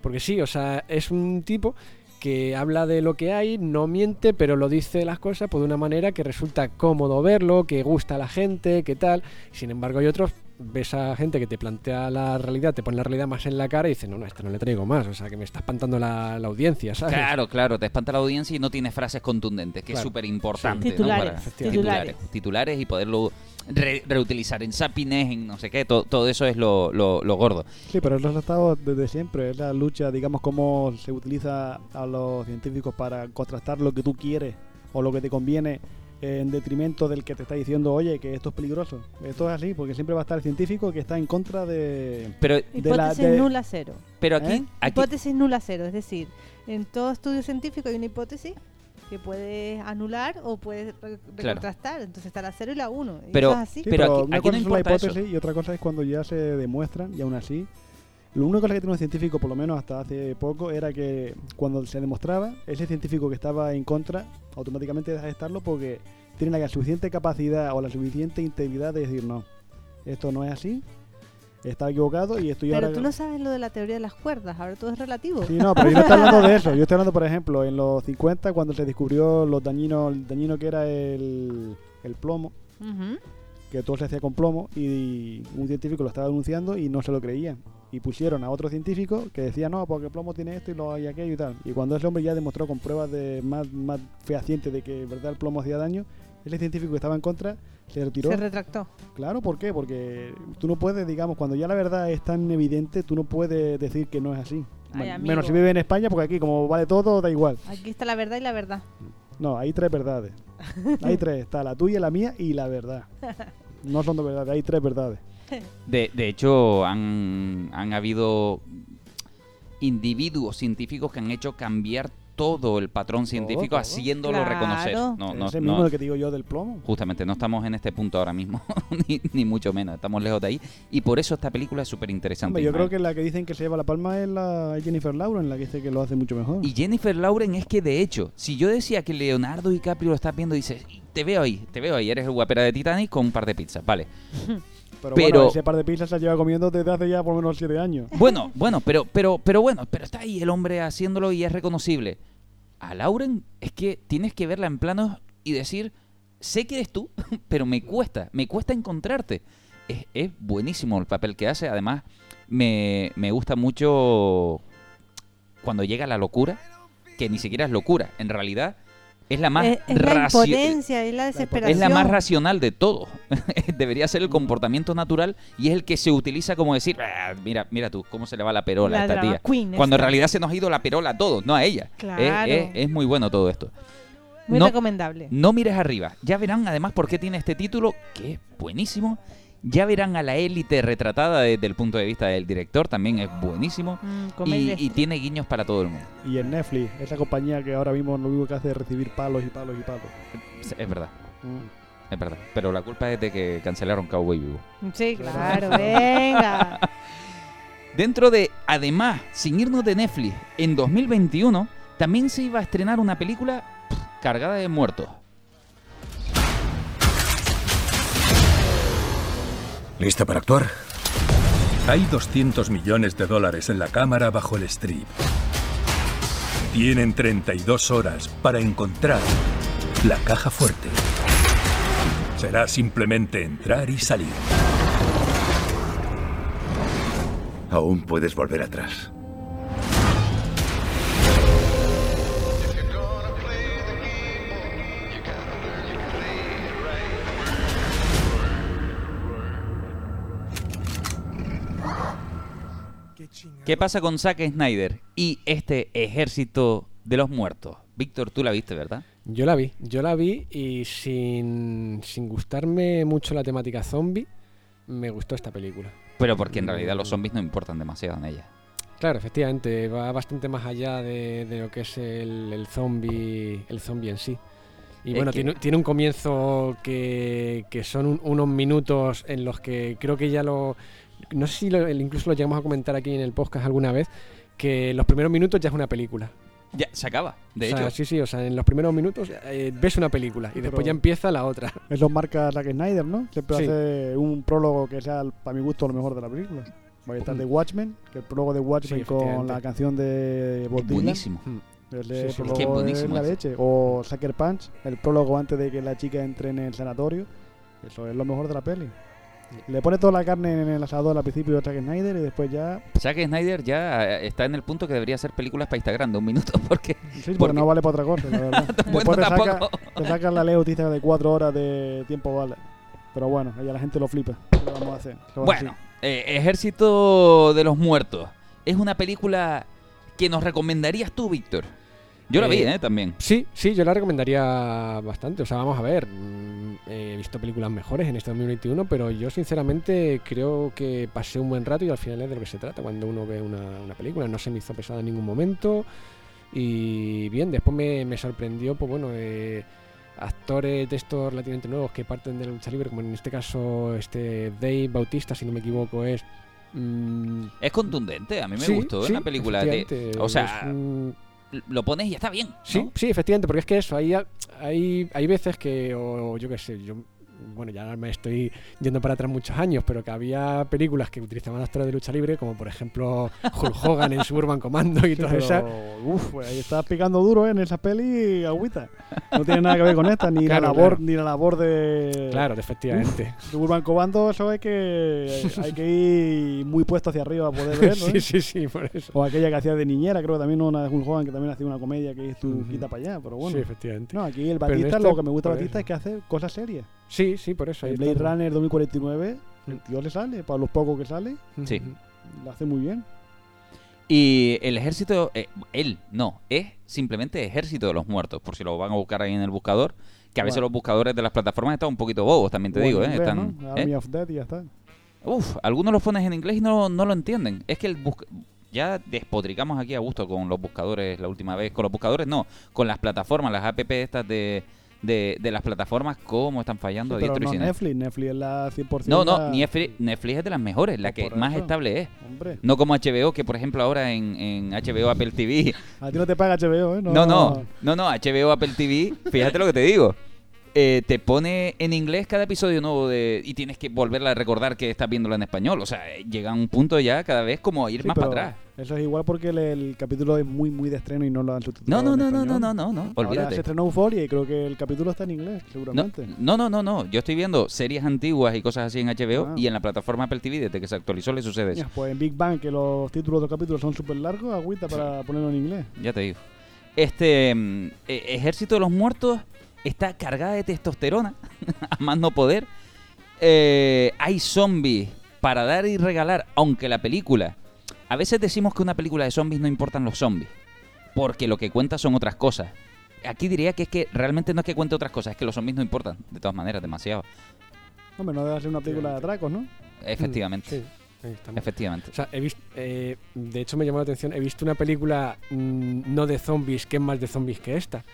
Porque sí, o sea, es un tipo que habla de lo que hay, no miente, pero lo dice las cosas pues, de una manera que resulta cómodo verlo, que gusta a la gente, que tal. Sin embargo, hay otros, ves a gente que te plantea la realidad, te pone la realidad más en la cara y dice, no, no, este no le traigo más, o sea, que me está espantando la, la audiencia, ¿sabes? Claro, claro, te espanta la audiencia y no tienes frases contundentes, que es súper importante. Sí. Titulares, titulares. Titulares y poderlo re- reutilizar en sapines, en no sé qué, todo, todo eso es lo, lo, lo gordo. Sí, pero eso ha estado desde siempre. Es la lucha, digamos, cómo se utiliza a los científicos para contrastar lo que tú quieres o lo que te conviene en detrimento del que te está diciendo, oye, que esto es peligroso. Esto es así, porque siempre va a estar el científico que está en contra de... Pero, de la- Hipótesis de- nula cero. pero aquí, ¿Eh? aquí Hipótesis nula cero, es decir, en todo estudio científico hay una hipótesis que puedes anular o puedes re- Claro. recontrastar. Entonces está la cero y la uno. y Pero- eso es así. Sí, Pero pero, aquí- una aquí cosa no es la eso. hipótesis y otra cosa es cuando ya se demuestran y aún así... Lo único que tiene un científico, por lo menos hasta hace poco, era que cuando se demostraba, ese científico que estaba en contra, automáticamente deja de estarlo porque tiene la suficiente capacidad o la suficiente integridad de decir, no, esto no es así, estaba equivocado y estoy Pero ahora... tú no sabes lo de la teoría de las cuerdas, ahora todo es relativo. Sí, no, pero yo no estoy hablando de eso. Yo estoy hablando, por ejemplo, en los 50, cuando se descubrió los dañinos, el dañino que era el, el plomo, que todo se hacía con plomo, y un científico lo estaba denunciando y no se lo creía. Y pusieron a otro científico que decía no, porque el plomo tiene esto y lo hay aquello y tal. Y cuando ese hombre ya demostró con pruebas de más, más fehacientes de que en verdad el plomo hacía daño, ese científico que estaba en contra se retiró. Se retractó. Claro, ¿por qué? Porque tú no puedes, digamos, cuando ya la verdad es tan evidente, tú no puedes decir que no es así. Ay, menos si vive en España, porque aquí como vale todo, da igual. Aquí está la verdad y la verdad. No, hay tres verdades. Hay tres, está la tuya, la mía y la verdad. No son dos verdades, hay tres verdades. De, de hecho, han, han habido individuos científicos que han hecho cambiar todo el patrón científico todo. haciéndolo Claro. reconocer. No, no, Ese no- mismo el que digo yo del plomo. Justamente, no estamos en este punto ahora mismo, ni, ni mucho menos, estamos lejos de ahí. Y por eso esta película es súper interesante. Yo creo que la que dicen que se lleva la palma es la Jennifer Lawrence, la que dice que lo hace mucho mejor. Y Jennifer Lauren es que de hecho, si yo decía que Leonardo DiCaprio lo estás viendo, dices, te veo ahí, te veo ahí, eres el guapera de Titanic con un par de pizzas, vale. pero, pero- bueno, ese par de pizzas se lleva comiendo desde hace ya por lo menos siete años. Bueno, bueno, pero, pero, pero bueno, pero está ahí el hombre haciéndolo y es reconocible. A Lauren es que tienes que verla en planos y decir, sé que eres tú, pero me cuesta, me cuesta encontrarte. Es, es buenísimo el papel que hace, además me, me gusta mucho cuando llega la locura, que ni siquiera es locura, en realidad es la más es, es la impotencia, es la desesperación. es la más racional de todo. Debería ser el comportamiento natural y es el que se utiliza como decir, "Ah, mira, mira tú, cómo se le va la perola La a esta tía. queen Cuando en realidad se nos ha ido la perola a todos, no a ella. Es- Claro. Es, es muy bueno todo esto. Muy no, recomendable. no mires arriba. Ya verán además por qué tiene este título, que es buenísimo. Ya verán a la élite retratada desde el punto de vista del director, también es buenísimo. Mm, Y, tiene guiños para todo el mundo. Y en Netflix, esa compañía que ahora mismo lo único que hace es recibir palos y palos y palos. Es, es verdad, Mm. es verdad. Pero la culpa es de que cancelaron Cowboy Vivo. Sí, claro, venga. Dentro de, además, sin irnos de Netflix, en 2021 también se iba a estrenar una película pff, cargada de muertos. ¿Lista para actuar? Hay 200 millones de dólares en la cámara bajo el strip. Tienen 32 horas para encontrar la caja fuerte. Será simplemente entrar y salir. Aún puedes volver atrás. ¿Qué pasa con Zack Snyder y este ejército de los muertos? Víctor, tú la viste, ¿verdad? Yo la vi, yo la vi y sin, sin gustarme mucho la temática zombie, me gustó esta película. Pero porque en realidad los zombies no importan demasiado en ella. Claro, efectivamente, va bastante más allá de, de lo que es el, el zombie el zombie en sí. Y Es bueno, que- tiene, tiene un comienzo que, que son un- unos minutos en los que creo que ya lo... No sé si lo- incluso lo llegamos a comentar aquí en el podcast alguna vez, que los primeros minutos ya es una película. Ya, se acaba, de O sea, hecho. Sí, sí, o sea, en los primeros minutos eh, ves una película y después ya empieza la otra. Eso marca Zack Snyder, ¿no? Siempre Sí. hace un prólogo que sea, para mi gusto, lo mejor de la película. Va a estar de Watchmen, que el prólogo de Watchmen Sí, con la canción de Bob Es Dylan. buenísimo. Ese Sí, sí, prólogo es que es buenísimo la ese. leche. O Sucker Punch, el prólogo antes de que la chica entre en el sanatorio. Eso es lo mejor de la peli. Le pone toda la carne en el asador al principio de Zack Snyder y después ya... Zack Snyder ya eh, está en el punto que debería hacer películas para Instagram de un minuto, porque... Sí, porque, porque- no vale para otra cosa, la verdad. Bueno, después te saca, tampoco. te sacan la ley autista de cuatro horas de tiempo vale. Pero bueno, ya la gente lo flipa. ¿Qué le vamos a hacer? Bueno, así. eh, Ejército de los Muertos. Es una película que nos recomendarías tú, Víctor. Yo la vi, Eh, ¿eh? También. Sí, sí, yo la recomendaría bastante. O sea, vamos a ver, mm, he visto películas mejores en este 2021, pero yo sinceramente creo que pasé un buen rato y al final es de lo que se trata cuando uno ve una, una película. No se me hizo pesada en ningún momento. Y bien, después me, me sorprendió, pues bueno, eh, actores de estos relativamente nuevos que parten de la lucha libre, como en este caso este Dave Bautista, si no me equivoco, es... mm, Es contundente, a mí me sí, gustó. Sí, una película de... O sea, es lo pones y está bien. ¿no? Sí, sí, efectivamente, porque es que eso, hay, hay, hay veces que, o yo qué sé, yo bueno, ya me estoy yendo para atrás muchos años, pero que había películas que utilizaban actores de lucha libre, como por ejemplo Hulk Hogan en Suburban Commando y Sí, todas esas. Uf, pues ahí estás picando duro ¿eh? en esa peli, agüita. No tiene nada que ver con esta, ni Claro, la labor, claro. ni la labor de. Claro, efectivamente. Uf, de Urban Cobando, eso hay que hay que ir muy puesto hacia arriba para poder verlo. sí, ¿eh? sí, sí, por eso. O aquella que hacía de niñera, creo que también una de Hulk Hogan que también hacía una comedia que es tu Ujú. quita para allá, pero bueno. Sí, efectivamente. No, aquí el Batista, esto, lo que me gusta Batista es que hace cosas serias. Sí, sí, por eso. El Blade está. Runner 2049, el tío le sale, para los pocos que sale, Sí. lo hace muy bien. Y el ejército, eh, él, no, es simplemente ejército de los muertos, por si lo van a buscar ahí en el buscador, que a veces Bueno. los buscadores de las plataformas están un poquito bobos, también te digo, ¿eh? inglés, Están, ¿no? ¿eh? Army of Dead y ya está. Uf, algunos los pones en inglés y no, no lo entienden. Es que el busca- ya despotricamos aquí a gusto con los buscadores la última vez. Con los buscadores no, con las plataformas, las app estas de, de, de las plataformas, cómo están fallando Sí, pero no. Netflix, Netflix es la 100%. No, no, la- Netflix, Netflix es de las mejores, la que más estable es. Hombre. No como HBO, que por ejemplo ahora en, en HBO Apple TV A ti no te paga HBO, ¿eh? no, no, no, no, HBO Apple TV, fíjate lo que te digo. Eh, te pone en inglés cada episodio nuevo de, y tienes que volverla a recordar que estás viéndolo en español. O sea, llega a un punto ya cada vez como a ir Sí, más para atrás. Eso es igual porque el, el capítulo es muy, muy de estreno y no lo han No, subtitulado. no, en no, no, español. no, no, no, no, Ahora olvídate. se estrenó Euphoria y creo que el capítulo está en inglés, No, seguramente. no, no, no, no. Yo estoy viendo series antiguas y cosas así en HBO Ah. y en la plataforma Apple TV desde que se actualizó le sucede eso. Pues en Big Bang, que los títulos de los capítulos son súper largos, agüita para ponerlo en inglés. Ya te digo. Este mm, eh, Ejército de los Muertos está cargada de testosterona, a más no poder. Eh, hay zombies para dar y regalar, aunque la película... A veces decimos que una película de zombies no importan los zombies, porque lo que cuenta son otras cosas. Aquí diría que es que realmente no es que cuente otras cosas, es que los zombies no importan, de todas maneras, demasiado. Hombre, no debe ser una película de atracos, ¿no? Efectivamente. Sí. Efectivamente. O sea, he visto, eh, de hecho me llamó la atención, he visto una película mm, no de zombies, que es más de zombies que esta,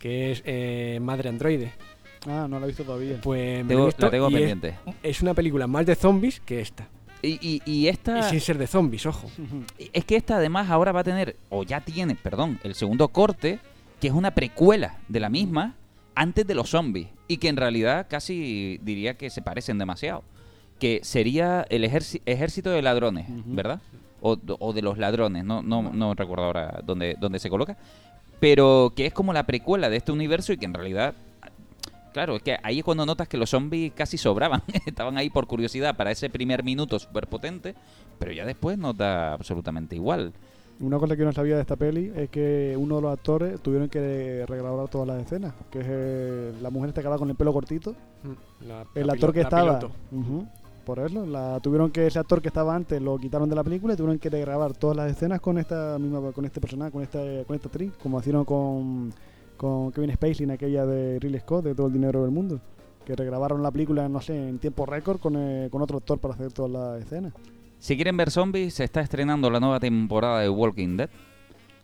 que es eh, Madre Androide. Ah, no la he visto todavía. Pues me Tengo- he visto la tengo y es- pendiente. Es, una película más de zombies que esta. Y, y, y esta... Y sin ser de zombies, ojo. Es que esta además ahora va a tener, o ya tiene, perdón, el segundo corte, que es una precuela de la misma antes de los zombies. Y que en realidad casi diría que se parecen demasiado. Que sería el ejército de ladrones, ¿verdad? O, o de los ladrones, no, no, no recuerdo ahora dónde, dónde se coloca. Pero que es como la precuela de este universo y que en realidad Claro, es que ahí es cuando notas que los zombies casi sobraban. Estaban ahí por curiosidad para ese primer minuto súper potente, pero ya después nos da absolutamente igual. Una cosa que no sabía de esta peli es que uno de los actores tuvieron que regrabar todas las escenas. Que es eh, la mujer esta que va con el pelo cortito. Mm, La- el la actor que estaba. por eso, la, tuvieron que ese actor que estaba antes lo quitaron de la película y tuvieron que regrabar todas las escenas con esta misma, con este personaje, con esta, con esta actriz, como hicieron con, con Kevin Spacey en aquella de Ridley Scott de todo el dinero del mundo. Que regrabaron la película, no sé, en tiempo récord con, eh, con otro actor para hacer todas las escenas. Si quieren ver zombies, se está estrenando la nueva temporada de Walking Dead.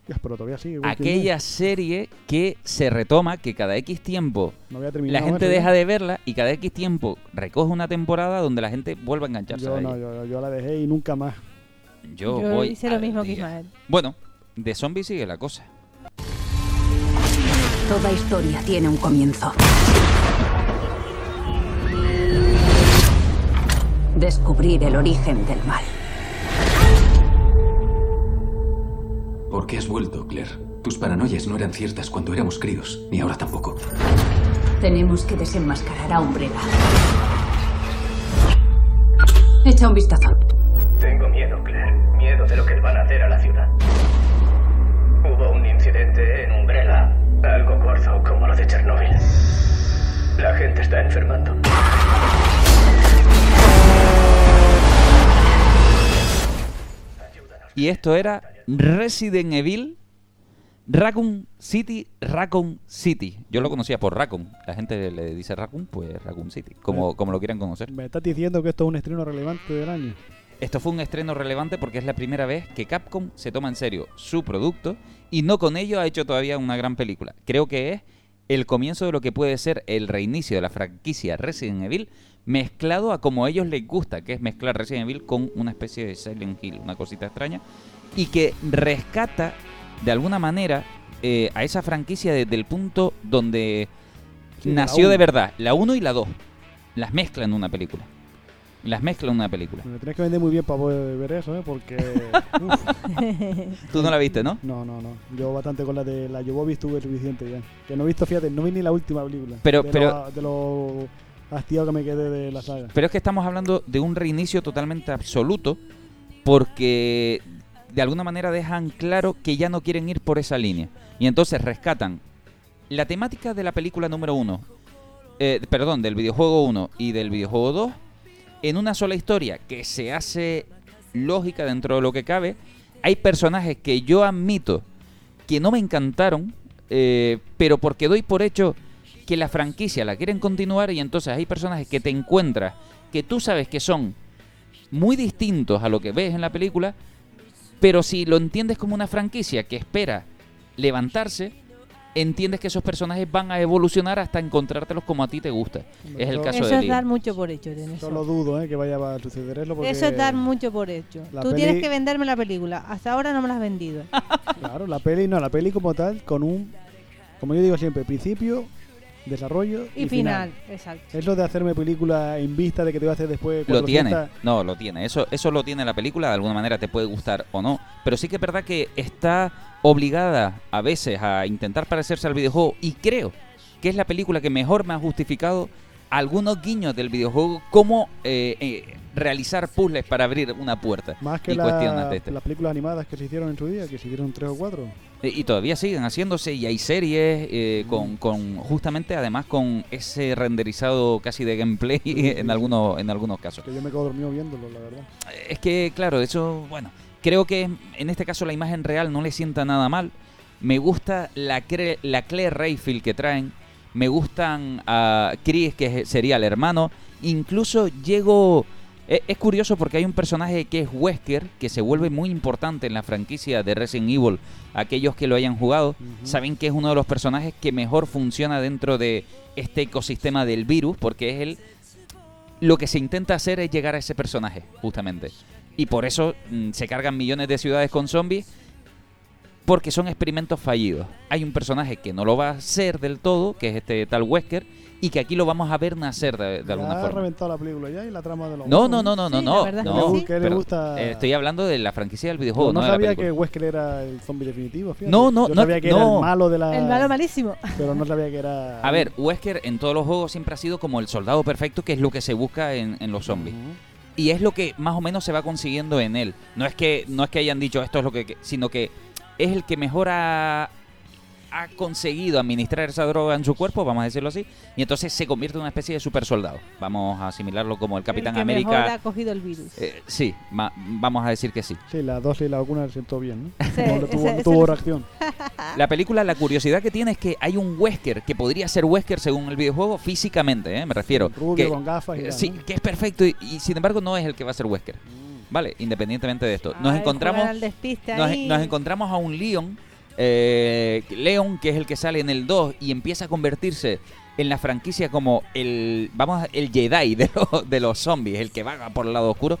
Ya, pero todavía. Walking Aquella Dead. serie que se retoma, que cada X tiempo No había la gente deja de verla y cada X tiempo recoge una temporada donde la gente vuelve a engancharse Yo a no, ella. yo, yo la dejé y nunca más. Yo, Yo voy hice lo mismo que. Ismael. Bueno, de zombies sigue la cosa. Toda historia tiene un comienzo. Descubrir el origen del mal. ¿Por qué has vuelto, Claire? Tus paranoias no eran ciertas cuando éramos críos, ni ahora tampoco. Tenemos que desenmascarar a Umbrella. Echa un vistazo. Tengo miedo, Claire. Miedo de lo que le van a hacer a la ciudad. Hubo un incidente en Umbrella. Como lo de Chernóbil. La gente está enfermando. Y esto era Resident Evil Raccoon City, Raccoon City. Yo lo conocía por Raccoon. La gente le dice Raccoon, pues Raccoon City, como, como lo quieran conocer. Me estás diciendo que esto es un estreno relevante del año. Esto fue un estreno relevante porque es la primera vez que Capcom se toma en serio su producto y no con ello ha hecho todavía una gran película. Creo que es el comienzo de lo que puede ser el reinicio de la franquicia Resident Evil mezclado a como a ellos les gusta, que es mezclar Resident Evil con una especie de Silent Hill, una cosita extraña, y que rescata de alguna manera eh, a esa franquicia desde el punto donde Sí, nació de verdad, la 1 y la 2. las mezcla en una película. Las mezcla en una película. Me tienes que vender muy bien para poder ver eso, ¿eh? Porque. Tú no la viste, ¿no? No, no, no. Yo bastante con la de la Jovovich tuve suficiente ya. Que no he visto, fíjate, no vi ni la última película. Pero- de pero- Lo, de lo hastiado que me quedé de la saga. Pero es que estamos hablando de un reinicio totalmente absoluto porque de alguna manera dejan claro que ya no quieren ir por esa línea. Y entonces rescatan la temática de la película número uno, eh, perdón, del videojuego 1 y del videojuego 2 en una sola historia que se hace lógica dentro de lo que cabe. Hay personajes que yo admito que no me encantaron, eh, pero porque doy por hecho que la franquicia la quieren continuar y entonces hay personajes que te encuentras que tú sabes que son muy distintos a lo que ves en la película, pero si lo entiendes como una franquicia que espera levantarse, entiendes que esos personajes van a evolucionar hasta encontrártelos como a ti te gusta. Es el Eso- caso Eso de es Leon. dar mucho por hecho, en eso. Solo dudo, ¿eh? Que vaya a suceder eso. Porque Eso es dar mucho por hecho. Tú tienes peli- que venderme la película. Hasta ahora no me la has vendido. Claro, la peli, no, la peli como tal, con un. Como yo digo siempre, principio, desarrollo y, Y final, exacto. Eso de hacerme película en vista de que te voy a hacer después. Lo tiene, 400, no, lo tiene. Eso, eso lo tiene la película, de alguna manera te puede gustar o no. Pero sí que es verdad que está obligada a veces a intentar parecerse al videojuego y creo que es la película que mejor me ha justificado algunos guiños del videojuego, como eh, eh, realizar puzzles para abrir una puerta Más que y la- de este. las películas animadas que se hicieron en su día, que se hicieron tres o cuatro. Y todavía siguen haciéndose y hay series eh, Mm. con, con justamente además con ese renderizado casi de gameplay en algunos en algunos casos. Que yo me quedo dormido viéndolo, la verdad. Es que, claro, eso, bueno, creo que en este caso la imagen real no le sienta nada mal. Me gusta la, Cre- la Claire Rayfield que traen. Me gustan a Chris, que sería el hermano. Incluso llego... e- Es curioso porque hay un personaje que es Wesker, que se vuelve muy importante en la franquicia de Resident Evil. Aquellos que lo hayan jugado saben que es uno de los personajes que mejor funciona dentro de este ecosistema del virus, porque es el lo que se intenta hacer es llegar a ese personaje, justamente. Y por eso mm, se cargan millones de ciudades con zombies, porque son experimentos fallidos. Hay un personaje que no lo va a hacer del todo, que es este tal Wesker, y que aquí lo vamos a ver nacer de, de alguna ha forma. reventado la película ya y la trama de los No, no, no, no, no, Sí, no. la verdad es que no, sí. Que le pero, gusta- eh, estoy hablando de la franquicia del videojuego, no no, de la sabía que Wesker era el zombie definitivo, fíjate. No, no, Yo no, sabía que era no. el malo de la... El malo malísimo. Pero no sabía que era... A ver, Wesker en todos los juegos siempre ha sido como el soldado perfecto, que es lo que se busca en, en los zombies. Y es lo que más o menos se va consiguiendo en él. No es que no es que hayan dicho esto es lo que, que- sino que es el que mejor ha, ha conseguido administrar esa droga en su cuerpo, vamos a decirlo así, y entonces se convierte en una especie de super soldado. Vamos a asimilarlo como el Capitán el que mejor América. ha cogido el virus. Eh, sí, ma- vamos a decir que sí. Sí, la dosis y la vacuna se sentó bien, ¿no? Sí, no, no tuvo, ese- no ese tuvo le- reacción. La película, la curiosidad que tiene es que hay un Wesker que podría ser Wesker según el videojuego físicamente, ¿eh? me refiero. Rubio, que, con gafas y eh, Sí, ¿no? que es perfecto y, y sin embargo no es el que va a ser Wesker. Vale, independientemente de esto. Nos Ay, encontramos nos, nos encontramos a un Leon, eh, Leon que es el que sale en el 2 y empieza a convertirse en la franquicia como el vamos el Jedi de los, de zombies, el que vaga por el lado oscuro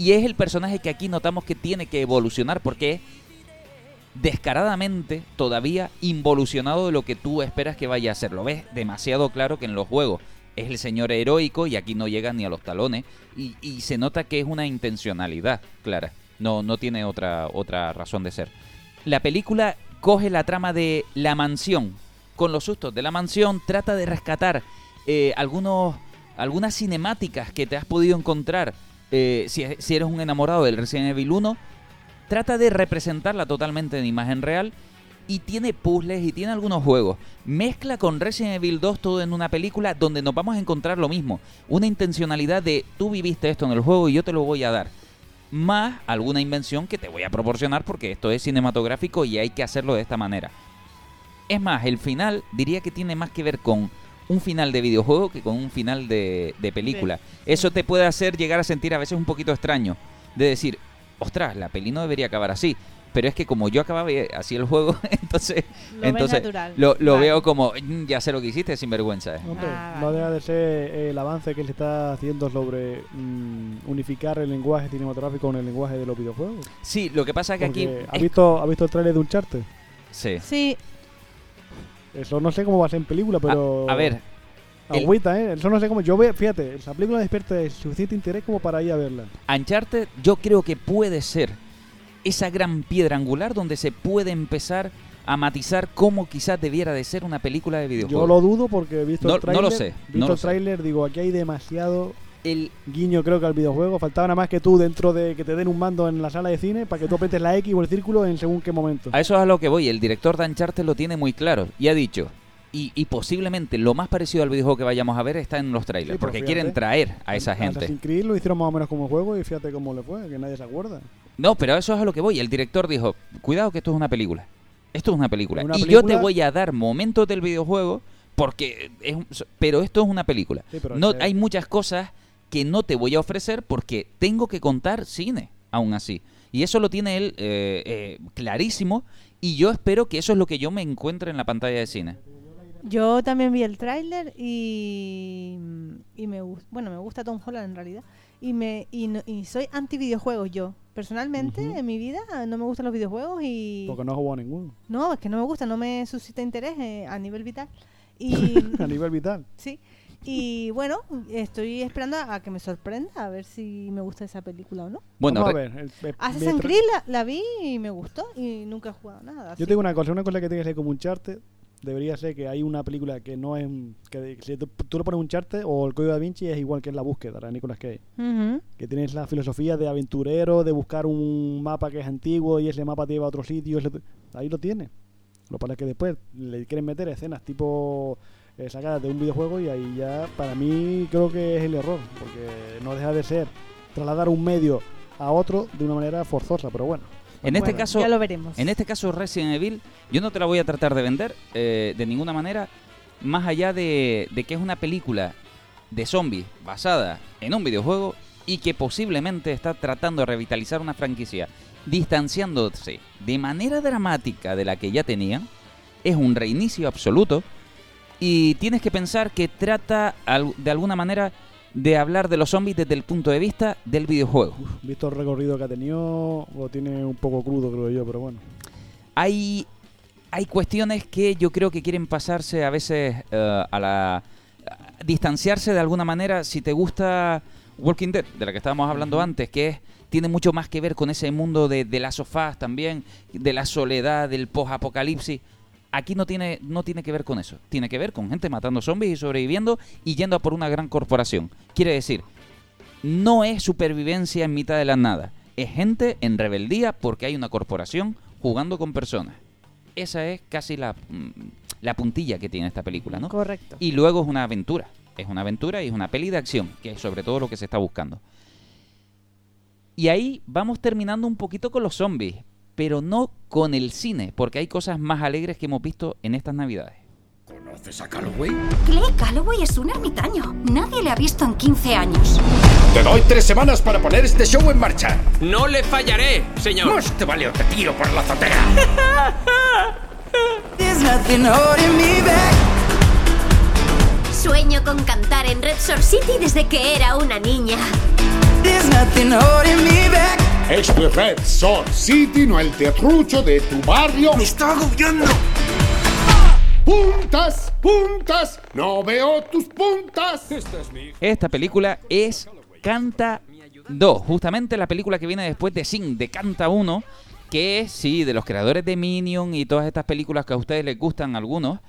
y es el personaje que aquí notamos que tiene que evolucionar porque es descaradamente todavía involucionado de lo que tú esperas que vaya a ser. Lo ves demasiado claro que en los juegos es el señor heroico y aquí no llega ni a los talones y, y se nota que es una intencionalidad clara. No, no tiene otra, otra razón de ser. La película coge la trama de la mansión. Con los sustos de la mansión trata de rescatar eh, algunos, algunas cinemáticas que te has podido encontrar eh, si, si eres un enamorado del Resident Evil 1 trata de representarla totalmente en imagen real y tiene puzzles y tiene algunos juegos. Mezcla con Resident Evil 2 todo en una película donde nos vamos a encontrar lo mismo. Una intencionalidad de tú viviste esto en el juego y yo te lo voy a dar. Más alguna invención que te voy a proporcionar porque esto es cinematográfico y hay que hacerlo de esta manera. Es más, el final diría que tiene más que ver con un final de videojuego que con un final de, de película. Eso te puede hacer llegar a sentir a veces un poquito extraño. De decir, ostras, la peli no debería acabar así. Pero es que como yo acababa así el juego, entonces, Lo entonces natural. lo, lo Vale. veo como, "Mm, ya sé lo que hiciste, sinvergüenza. eh". Hombre, Ah, no deja de ser el avance que se está haciendo sobre mm, unificar el lenguaje cinematográfico con el lenguaje de los videojuegos. Sí, lo que pasa es que aquí... Porque, ¿ha, es- visto, ¿Ha visto el trailer de Uncharted? Sí. Sí, Eso no sé cómo va a ser en película, pero... A, a ver, Agüita, ¿eh? Eso no sé cómo. Yo veo, fíjate, esa película despierta el suficiente interés como para ir a verla. Uncharted yo creo que puede ser esa gran piedra angular donde se puede empezar a matizar cómo quizás debiera de ser una película de videojuegos. Yo lo dudo porque he visto No- el no lo sé, Visto no lo el sé. tráiler, digo, aquí hay demasiado el guiño creo que al videojuego. Faltaba nada más que tú dentro de que te den un mando en la sala de cine para que tú apretes la X o el círculo en según qué momento. A eso es a lo que voy. El director de Uncharted lo tiene muy claro y ha dicho. Y, y posiblemente lo más parecido al videojuego que vayamos a ver está en los trailers, Sí, pero porque fíjate, quieren traer a esa gente. Assassin's Creed lo hicieron más o menos como juego y fíjate cómo le fue, que nadie se acuerda. No, pero a eso es a lo que voy. El director dijo, cuidado que esto es una película. Esto es una película. Una y yo te voy a dar momentos del videojuego porque es un- pero esto es una película. Sí, pero no es que- hay muchas cosas que no te voy a ofrecer porque tengo que contar cine aún así. Y eso lo tiene él eh, eh, clarísimo y yo espero que eso es lo que yo me encuentre en la pantalla de cine. Yo también vi el tráiler y, y me gusta, bueno, me gusta Tom Holland en realidad y me y, no- y soy anti videojuegos yo. Personalmente en mi vida no me gustan los videojuegos y Porque no jugó a ninguno. no, es que no me gusta, no me suscita interés eh, a nivel vital. Y a nivel vital. sí. Y bueno, estoy esperando a, a que me sorprenda a ver si me gusta esa película o no. Bueno, Vamos a ver. el- el- Assassin's mientras- Creed la, la vi y me gustó y nunca he jugado nada. Yo así te digo una cosa, una cosa que tiene que como un charter debería ser que hay una película que no es que si tú, le pones un charter o el código da Vinci es igual que en la búsqueda de Nicolas Cage que tienes la filosofía de aventurero de buscar un mapa que es antiguo y ese mapa te lleva a otro sitio ese- ahí lo tiene. Lo es que después le quieren meter escenas tipo eh, sacadas de un videojuego y ahí ya para mí creo que es el error porque no deja de ser trasladar un medio a otro de una manera forzosa pero bueno En este Bueno, caso, ya lo veremos. En este caso, Resident Evil, yo no te la voy a tratar de vender eh, de ninguna manera, más allá de, de que es una película de zombies basada en un videojuego y que posiblemente está tratando de revitalizar una franquicia, distanciándose de manera dramática de la que ya tenían. Es un reinicio absoluto y tienes que pensar que trata de alguna manera de hablar de los zombies desde el punto de vista del videojuego. visto el recorrido que ha tenido lo tiene un poco crudo creo yo pero bueno hay, hay cuestiones que yo creo que quieren pasarse a veces eh, a la... a distanciarse de alguna manera si te gusta Walking Dead, de la que estábamos hablando antes, que es tiene mucho más que ver con ese mundo de, de las sofás también, de la soledad, del post-apocalipsis. Aquí no tiene, no tiene que ver con eso. Tiene que ver con gente matando zombies y sobreviviendo y yendo a por una gran corporación. Quiere decir, no es supervivencia en mitad de la nada. Es gente en rebeldía porque hay una corporación jugando con personas. Esa es casi la, mm, la puntilla que tiene esta película, ¿no? Correcto. Y luego es una aventura. Es una aventura y es una peli de acción, que es sobre todo lo que se está buscando. Y ahí vamos terminando un poquito con los zombies, pero no con el cine, porque hay cosas más alegres que hemos visto en estas navidades. ¿Conoces a Calloway? Clay Calloway es un ermitaño. Nadie le ha visto en 15 años. Te doy tres semanas para poner este show en marcha. No le fallaré, señor. Más te vale o te tiro por la azotea. Sueño con cantar en Red Shore City desde que era una niña. Esto es Red Sword City, no el terrucho de tu barrio. ¡Me está agobiando! ¡Puntas! ¡Puntas! ¡No veo tus puntas! Esta es mi Esta película es Canta 2, justamente la película que viene después de Sing, de Canta 1, que es, sí, de los creadores de Minion y todas estas películas que a ustedes les gustan algunos,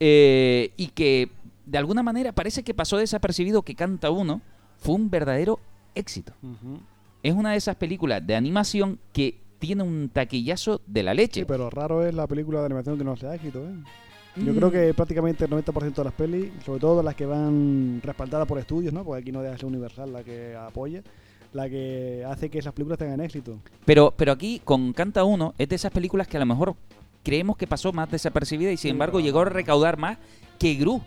eh, y que de alguna manera parece que pasó desapercibido que Canta 1 fue un verdadero éxito. Es una de esas películas de animación que tiene un taquillazo de la leche. Sí, pero raro es la película de animación que no sea éxito, ¿eh? Yo Mm. creo que prácticamente el 90% de las pelis, sobre todo las que van respaldadas por estudios, ¿no? Porque aquí no deja de ser Universal la que apoya, la que hace que esas películas tengan éxito. Pero, pero aquí con Canta 1 es de esas películas que a lo mejor creemos que pasó más desapercibida y sin embargo llegó a recaudar más que Gru.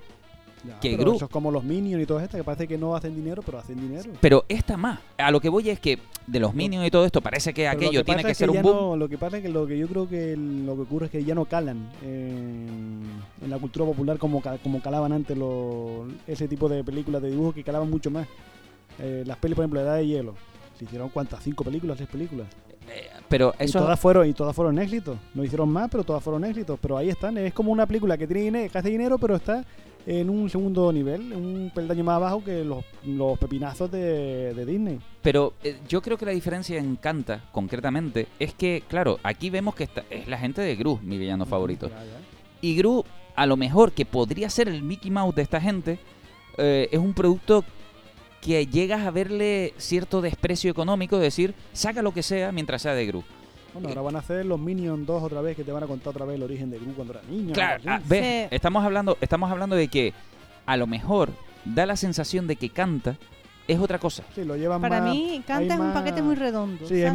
Que Pero Gru. Eso es como los Minions y todas estas, que parece que no hacen dinero, pero hacen dinero. Pero esta más. A lo que voy es que de los Minions y todo esto parece que Pero lo aquello tiene que es ser un ya boom. no- lo que pasa es que lo que yo creo que lo que ocurre es que ya no calan en, en la cultura popular como, como calaban antes los, ese tipo de películas de dibujo que calaban mucho más. Eh, las pelis, por ejemplo, Edad de Hielo. Se hicieron cuántas, cinco películas, seis películas. Pero Y eso todas fueron, y todas fueron éxitos. No hicieron más, pero todas fueron éxitos. Pero ahí están, es como una película que tiene dinero, que hace dinero, pero está en un segundo nivel, un peldaño más abajo que los, los pepinazos de, de Disney. Pero eh, yo creo que la diferencia en Canta, concretamente, es que, claro, aquí vemos que esta- es la gente de Gru, mi villano favorito. Y Gru, a lo mejor, que podría ser el Mickey Mouse de esta gente, eh, es un producto que llegas a verle cierto desprecio económico, de decir, saca lo que sea mientras sea de Gru. Bueno, ahora van a hacer los Minions 2 otra vez, que te van a contar otra vez el origen de Gru cuando era niño. Claro, ah, estamos hablando, estamos hablando de que a lo mejor da la sensación de que canta es otra cosa. Sí, lo llevan Para más- mí, Canta es un más- paquete muy redondo. Sí, es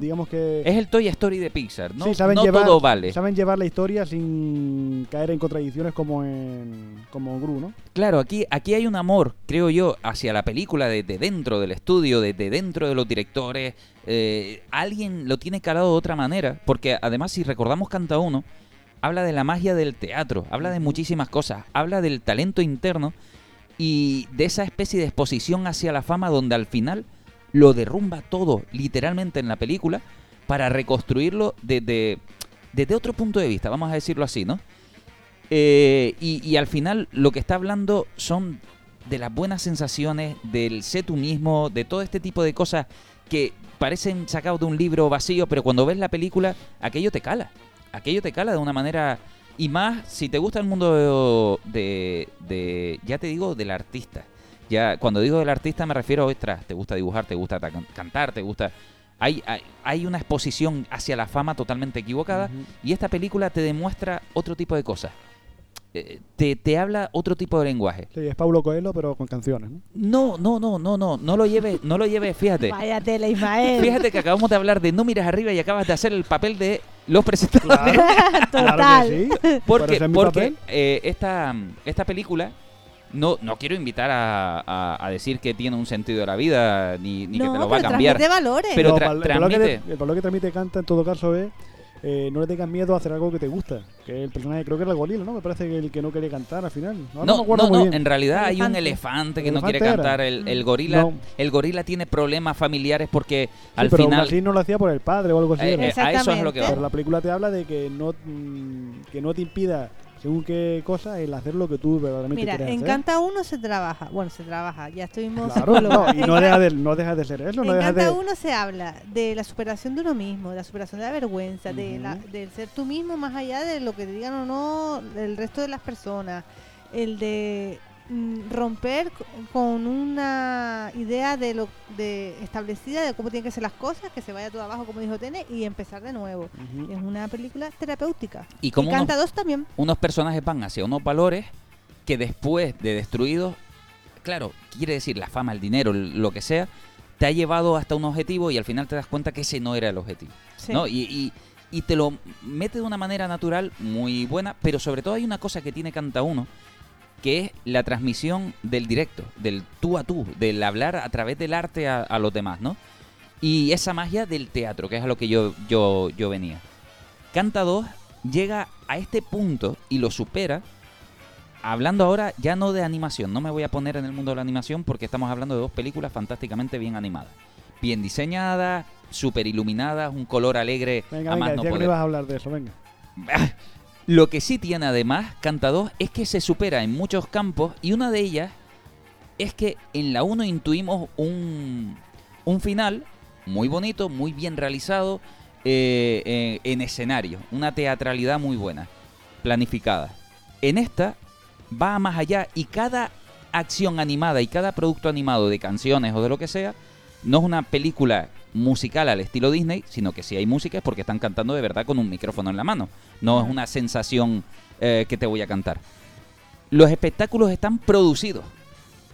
digamos que... Es el Toy Story de Pixar, ¿no? sí, saben no llevar, todo vale. Saben llevar la historia sin caer en contradicciones como en como Gru, ¿no? Claro, aquí, aquí hay un amor, creo yo, hacia la película desde dentro del estudio, desde dentro de los directores. Eh, alguien lo tiene calado de otra manera, porque además si recordamos Canta 1, habla de la magia del teatro, habla de muchísimas cosas, habla del talento interno y de esa especie de exposición hacia la fama donde al final lo derrumba todo, literalmente en la película, para reconstruirlo desde, desde otro punto de vista, vamos a decirlo así, ¿no? Eh, y, y al final lo que está hablando son de las buenas sensaciones, del sé tú mismo, de todo este tipo de cosas que parecen sacados de un libro vacío, pero cuando ves la película, aquello te cala. Aquello te cala de una manera... Y más si te gusta el mundo de, de- ya te digo, del artista. Ya cuando digo del artista me refiero, ostras, te gusta dibujar, te gusta ta- cantar, te gusta... Hay, hay, hay una exposición hacia la fama totalmente equivocada y esta película te demuestra otro tipo de cosas. Te, te habla otro tipo de lenguaje. Sí, es Paulo Coelho, pero con canciones, ¿no? No, no, no, no, no, no lo lleves, no lo lleves, fíjate. Vaya tela, Ismael. Fíjate que acabamos de hablar de no miras arriba y acabas de hacer el papel de los presentadores. Total. que sí. Pero Porque, es porque eh, esta, esta película, no, no quiero invitar a, a- a decir que tiene un sentido de la vida, ni, ni que No, te lo va a pero cambiar. transmite valores. Pero No, tra- el, valor que transmite... te- el valor que transmite Canta en todo caso es eh, no le tengas miedo a hacer algo que te gusta. Que el personaje, creo que era el gorila, ¿no? Me parece que el que no quería cantar al final. No, No, no, en realidad hay un Elefante. que ¿El no quiere era? cantar. El, el gorila No. el gorila tiene problemas familiares porque Sí, al pero final... así no lo hacía por el padre o algo así. Eh, eh, a eso es lo que Pero vamos. la película te habla de que no, mm, que no te impida, según qué cosa, el hacer lo que tú verdaderamente Mira, quieres en hacer. Canta 1 se trabaja. Bueno, se trabaja. Ya estuvimos Claro, no, y no deja, de, no deja de ser eso, no en deja Canta de... 1 se habla de la superación de uno mismo, de la superación de la vergüenza, de la, del ser tú mismo más allá de lo que te digan o no el resto de las personas, el de mm, romper con una idea de lo de establecida de cómo tienen que ser las cosas, que se vaya todo abajo como dijo Tene y empezar de nuevo. Es una película terapéutica. Y como Canta unos- 2 también. unos personajes van hacia unos valores que después de destruidos, claro, quiere decir la fama, el dinero, lo que sea, te ha llevado hasta un objetivo y al final te das cuenta que ese no era el objetivo. Sí. ¿no? Y, y- y te lo mete de una manera natural muy buena, pero sobre todo hay una cosa que tiene Canta Uno, que es la transmisión del directo, del tú a tú, del hablar a través del arte a, a los demás, ¿no? Y esa magia del teatro, que es a lo que yo, yo, yo venía. Canta 2 llega a este punto y lo supera. Hablando ahora ya no de animación, no me voy a poner en el mundo de la animación porque estamos hablando de dos películas fantásticamente bien animadas. Bien diseñadas, súper iluminadas, un color alegre Venga, a venga, más no que no poder. ibas a hablar de eso, venga. Lo que sí tiene además Canta 2 es que se supera en muchos campos y una de ellas es que en la 1 intuimos un, un final muy bonito, muy bien realizado eh, eh, en escenario, una teatralidad muy buena, planificada. En esta va más allá y cada acción animada y cada producto animado de canciones o de lo que sea no es una película musical al estilo Disney, sino que si hay música es porque están cantando de verdad con un micrófono en la mano. No es una sensación eh, que te voy a cantar. Los espectáculos están producidos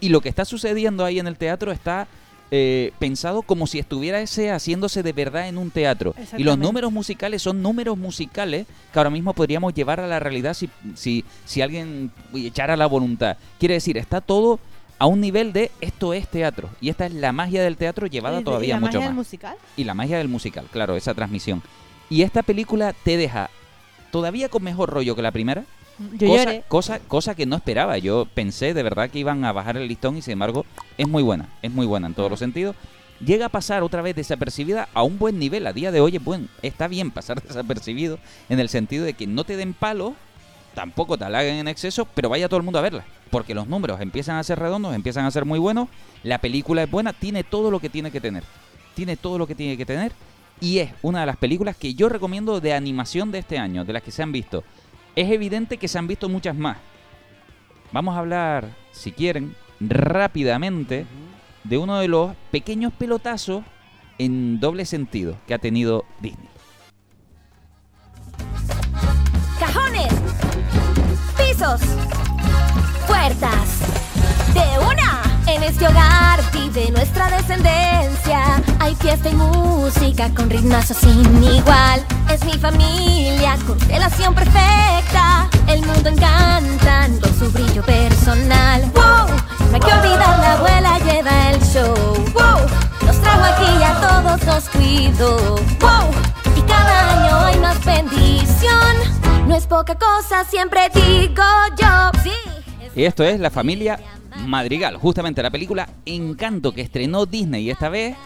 y lo que está sucediendo ahí en el teatro está eh, pensado como si estuviera ese haciéndose de verdad en un teatro. Y los números musicales son números musicales que ahora mismo podríamos llevar a la realidad si, si, si alguien echara la voluntad. Quiere decir, está todo a un nivel de esto es teatro. Y esta es la magia del teatro llevada Y todavía la mucho magia más. del musical. Y la magia del musical, claro, esa transmisión. Y esta película te deja todavía con mejor rollo que la primera. Yo cosa, lloré. cosa, cosa que no esperaba. Yo pensé de verdad que iban a bajar el listón y sin embargo es muy buena, es muy buena en todos los sentidos. Llega a pasar otra vez desapercibida a un buen nivel. A día de hoy es buen, está bien pasar desapercibido en el sentido de que no te den palos, tampoco te halaguen en exceso, pero vaya todo el mundo a verla. Porque los números empiezan a ser redondos, empiezan a ser muy buenos. La película es buena, tiene todo lo que tiene que tener. Tiene todo lo que tiene que tener. Y es una de las películas que yo recomiendo de animación de este año, de las que se han visto. Es evidente que se han visto muchas más. Vamos a hablar, si quieren, rápidamente de uno de los pequeños pelotazos en doble sentido que ha tenido Disney. Pisos, puertas. De una, en este hogar vive nuestra descendencia. Hay fiesta y música con ritmazo sin igual. Es mi familia, constelación perfecta. El mundo encanta con su brillo personal. ¡Wow! No hay que olvidar, la abuela lleva el show. ¡Wow! Nos trajo aquí y a todos nos cuidó. ¡Wow! Y cada año hay más bendición. No es poca cosa, siempre digo yo. Sí. Y esto es la familia Madrigal, justamente la película Encanto que estrenó Disney esta vez.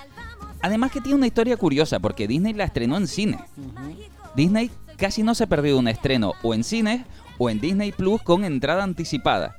Además que tiene una historia curiosa porque Disney la estrenó en cine. Disney casi no se ha perdido un estreno o en cines o en Disney Plus con entrada anticipada.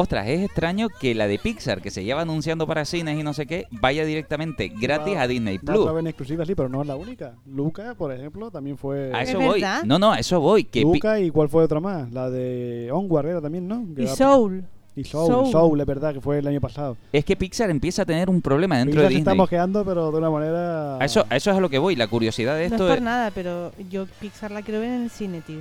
Ostras, es extraño que la de Pixar, que se lleva anunciando para cines y no sé qué, vaya directamente gratis a Disney Plus. vez en exclusiva, sí, pero no es la única. Luca, por ejemplo, también fue. A eso voy. No, no, a eso voy. Que Luca y cuál fue otra más? La de Onward era también, ¿no? Que Y Soul. Y Soul, Soul. Soul, es verdad, que fue el año pasado. es que Pixar empieza a tener un problema dentro Pixar de se Disney. está mosqueando, pero de una manera. A eso, a eso es a lo que voy. La curiosidad de No esto es por es. nada, pero yo Pixar la quiero ver en el cine, tío.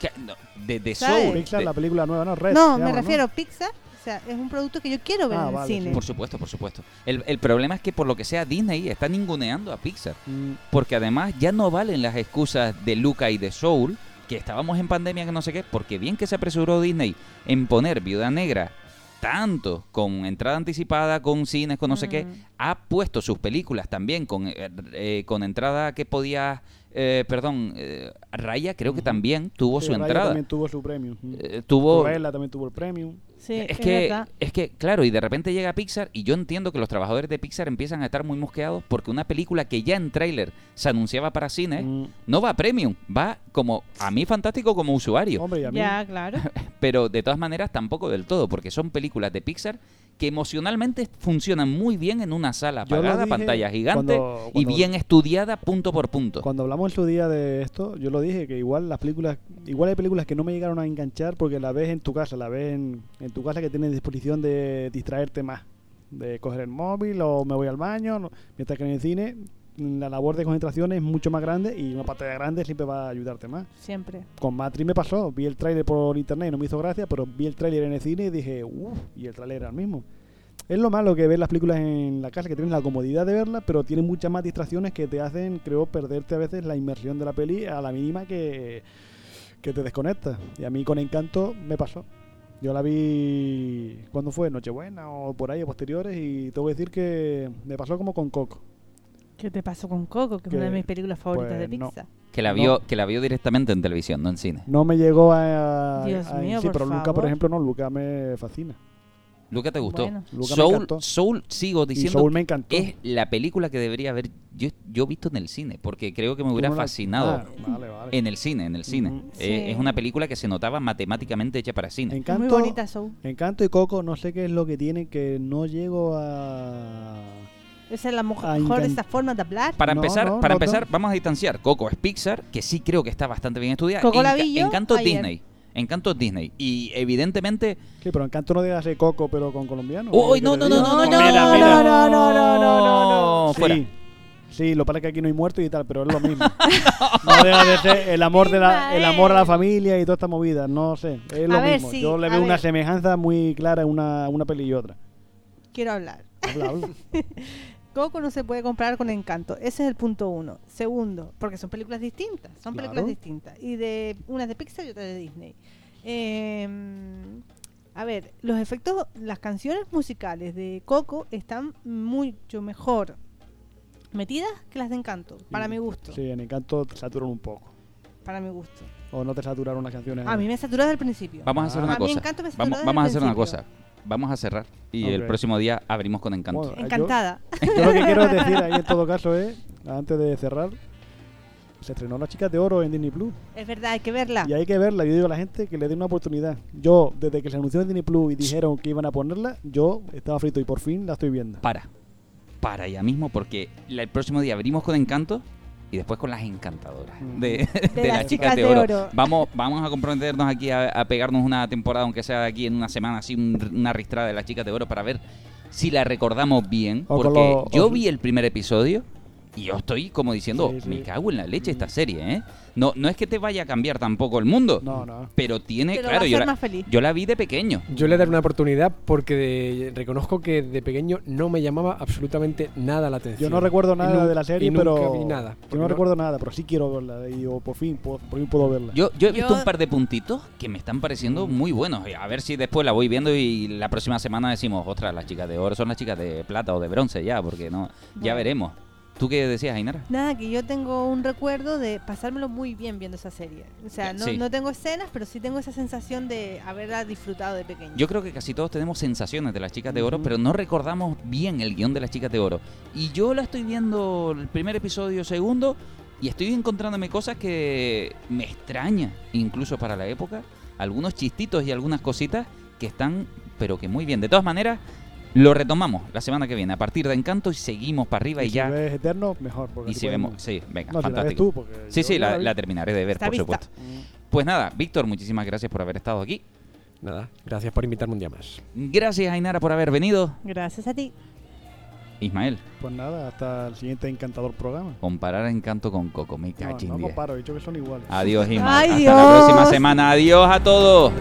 Que- no, de, de. Soul. Pixar, de- la película nueva, ¿no? Red. no, me refiero a Pixar. O sea, es un producto que yo quiero ver Ah, en el vale, cine. Por supuesto, por supuesto. El, el problema es que por lo que sea Disney está ninguneando a Pixar. Mm, Porque además ya no valen las excusas de Luca y de Soul, que estábamos en pandemia, que no sé qué, porque bien que se apresuró Disney en poner Viuda Negra tanto con entrada anticipada, con cines, con no sé qué, ha puesto sus películas también con, eh, eh, con entrada que podía, eh, perdón, eh, Raya creo que también tuvo sí, su Raya entrada. también tuvo su premium. Eh, tuvo Cruella también tuvo el premium. Sí, es es que, verdad. es que, claro, y de repente llega Pixar y yo entiendo que los trabajadores de Pixar empiezan a estar muy mosqueados porque una película que ya en tráiler se anunciaba para cine Mm. no va a premium, va como a mí fantástico como usuario, Hombre, y a mí. Ya, claro. pero de todas maneras tampoco del todo porque son películas de Pixar que emocionalmente funcionan muy bien en una sala Yo apagada, pantalla gigante cuando- y bien estudiada punto por punto. Cuando hablamos en su día de esto, yo lo dije, que igual las películas, igual hay películas que no me llegaron a enganchar porque la ves en tu casa, la ves en, en tu casa que tienes disposición de distraerte más, de coger el móvil o me voy al baño, mientras que en el cine la labor de concentración es mucho más grande y una pantalla grande siempre va a ayudarte más. Siempre. Con Matrix me pasó, vi el tráiler por internet y no me hizo gracia, pero vi el tráiler en el cine y dije, uff, y el tráiler era el mismo. Es lo malo que ver las películas en la casa, que tienes la comodidad de verlas, pero tienen muchas más distracciones que te hacen, creo, perderte a veces la inmersión de la peli a la mínima que, que te desconectas. Y a mí con Encanto me pasó. Yo la vi cuando fue Nochebuena o por ahí, o posteriores, y tengo que decir que me pasó como con Coco. ¿Qué te pasó con Coco? Que es una de mis películas favoritas pues de no. Pixar. Que la No. vio, que la vio directamente en televisión, no en cine. No me llegó a... Dios a- mío, sí, por pero Luca, por ejemplo, no, Luca me fascina. Luca te gustó. Bueno. Luca Soul. Soul, sigo diciendo, Soul me encantó. es la película que debería haber yo, yo visto en el cine, porque creo que me hubiera no la- fascinado Ah, vale, vale. en el cine, en el cine. Ujú. Eh, Sí. es una película que se notaba matemáticamente hecha para cine. Encanto, Muy bonita Soul. Encanto y Coco, no sé qué es lo que tienen que no llego a... Esa es la Ah, mejor esa forma de hablar. Para No, empezar, no, para no, empezar, no. vamos a distanciar. Coco es Pixar, que sí creo que está bastante bien estudiada. Coco la Enca- vi yo Encanto es ayer. Disney. Encanto es Disney. Y evidentemente. Sí, pero Encanto no deja de ser Coco, pero con colombiano. ¡Uy, ¿Qué no, no, no, no, no, Mira, no, mira. no, no, no, no, no, Sí, fuera. sí, lo para que aquí no hay muertos y tal, pero es lo mismo. no deja de ser el amor, de la, el amor a la familia y toda esta movida, no sé, es lo A ver, mismo. sí, Yo le veo una semejanza muy clara en una, una peli y otra. Quiero hablar. Habla, habla. Coco no se puede comparar con Encanto. Ese es el punto uno. Segundo, porque son películas distintas. Son películas distintas. Y de unas de Pixar y otras de Disney. Eh, a ver, los efectos, las canciones musicales de Coco están mucho mejor metidas que las de Encanto, para mi gusto. Sí, en Encanto te saturan un poco. Para mi gusto. O no te saturaron las canciones. A mí me saturó desde el principio. Vamos a hacer Ah. una A mí cosa. Encanto me saturó Vamos, desde vamos a hacer una cosa. Vamos a cerrar. Y el próximo día abrimos con Encanto. Bueno, yo- Encantada. Yo lo que quiero decir ahí en todo caso es, antes de cerrar, Se estrenó Las Chicas de Oro en Disney Plus. Es verdad, hay que verla. Y hay que verla. Yo digo a la gente que le dé una oportunidad. Yo, desde que se anunció en Disney Plus y dijeron que iban a ponerla, yo estaba frito y por fin la estoy viendo. Para. Para ya mismo, porque la- el próximo día abrimos con Encanto y después con las encantadoras de, de las chicas de oro. Vamos, vamos a comprometernos aquí a, a pegarnos una temporada, aunque sea aquí en una semana, así un- una ristrada de las chicas de oro para ver si la recordamos bien. O Porque lo- yo o- vi el primer episodio y yo estoy como diciendo, Sí, sí. me cago en la leche esta serie, ¿eh? No, no es que te vaya a cambiar tampoco el mundo. No, no. Pero tiene, Pero claro, yo la, yo la vi de pequeño. Yo le daré una oportunidad porque de- reconozco que de pequeño no me llamaba absolutamente nada la atención. Yo no recuerdo nada de la serie, y nunca pero. vi nada. Yo no, recuerdo nada, pero sí quiero verla. Y yo, por fin, puedo, por fin puedo verla. Yo, yo he visto Yo- un par de puntitos que me están pareciendo muy buenos. A ver si después la voy viendo y la próxima semana decimos, ostras, las chicas de oro son las chicas de plata o de bronce ya, porque no, ya veremos. ¿Tú qué decías, Ainara? Nada, que yo tengo un recuerdo de pasármelo muy bien viendo esa serie. O sea, no, Sí. no tengo escenas, pero sí tengo esa sensación de haberla disfrutado de pequeño. Yo creo que casi todos tenemos sensaciones de las chicas de oro, Ujú. pero no recordamos bien el guion de las chicas de oro. Y yo la estoy viendo el primer episodio, segundo, y estoy encontrándome cosas que me extraña, incluso para la época, algunos chistitos y algunas cositas que están, pero que muy bien. De todas maneras, lo retomamos la semana que viene, a partir de Encanto, y seguimos para arriba y, si ya. ves Eterno, mejor. Porque Y si vemos, sí, venga, No, si la ves fantástico. tú, porque sí, sí, la, la vi. la terminaré de ver, Está por vista. supuesto. Pues nada, Víctor, muchísimas gracias por haber estado aquí. Nada, gracias por invitarme un día más. Gracias, Ainara, por haber venido. Gracias a ti. Ismael, Pues nada, hasta el siguiente encantador programa. comparar Encanto con Coco, me No, cachín no diez. comparo, he dicho que son iguales. Adiós, Ismael. Ay, Hasta la próxima semana. Adiós a todos.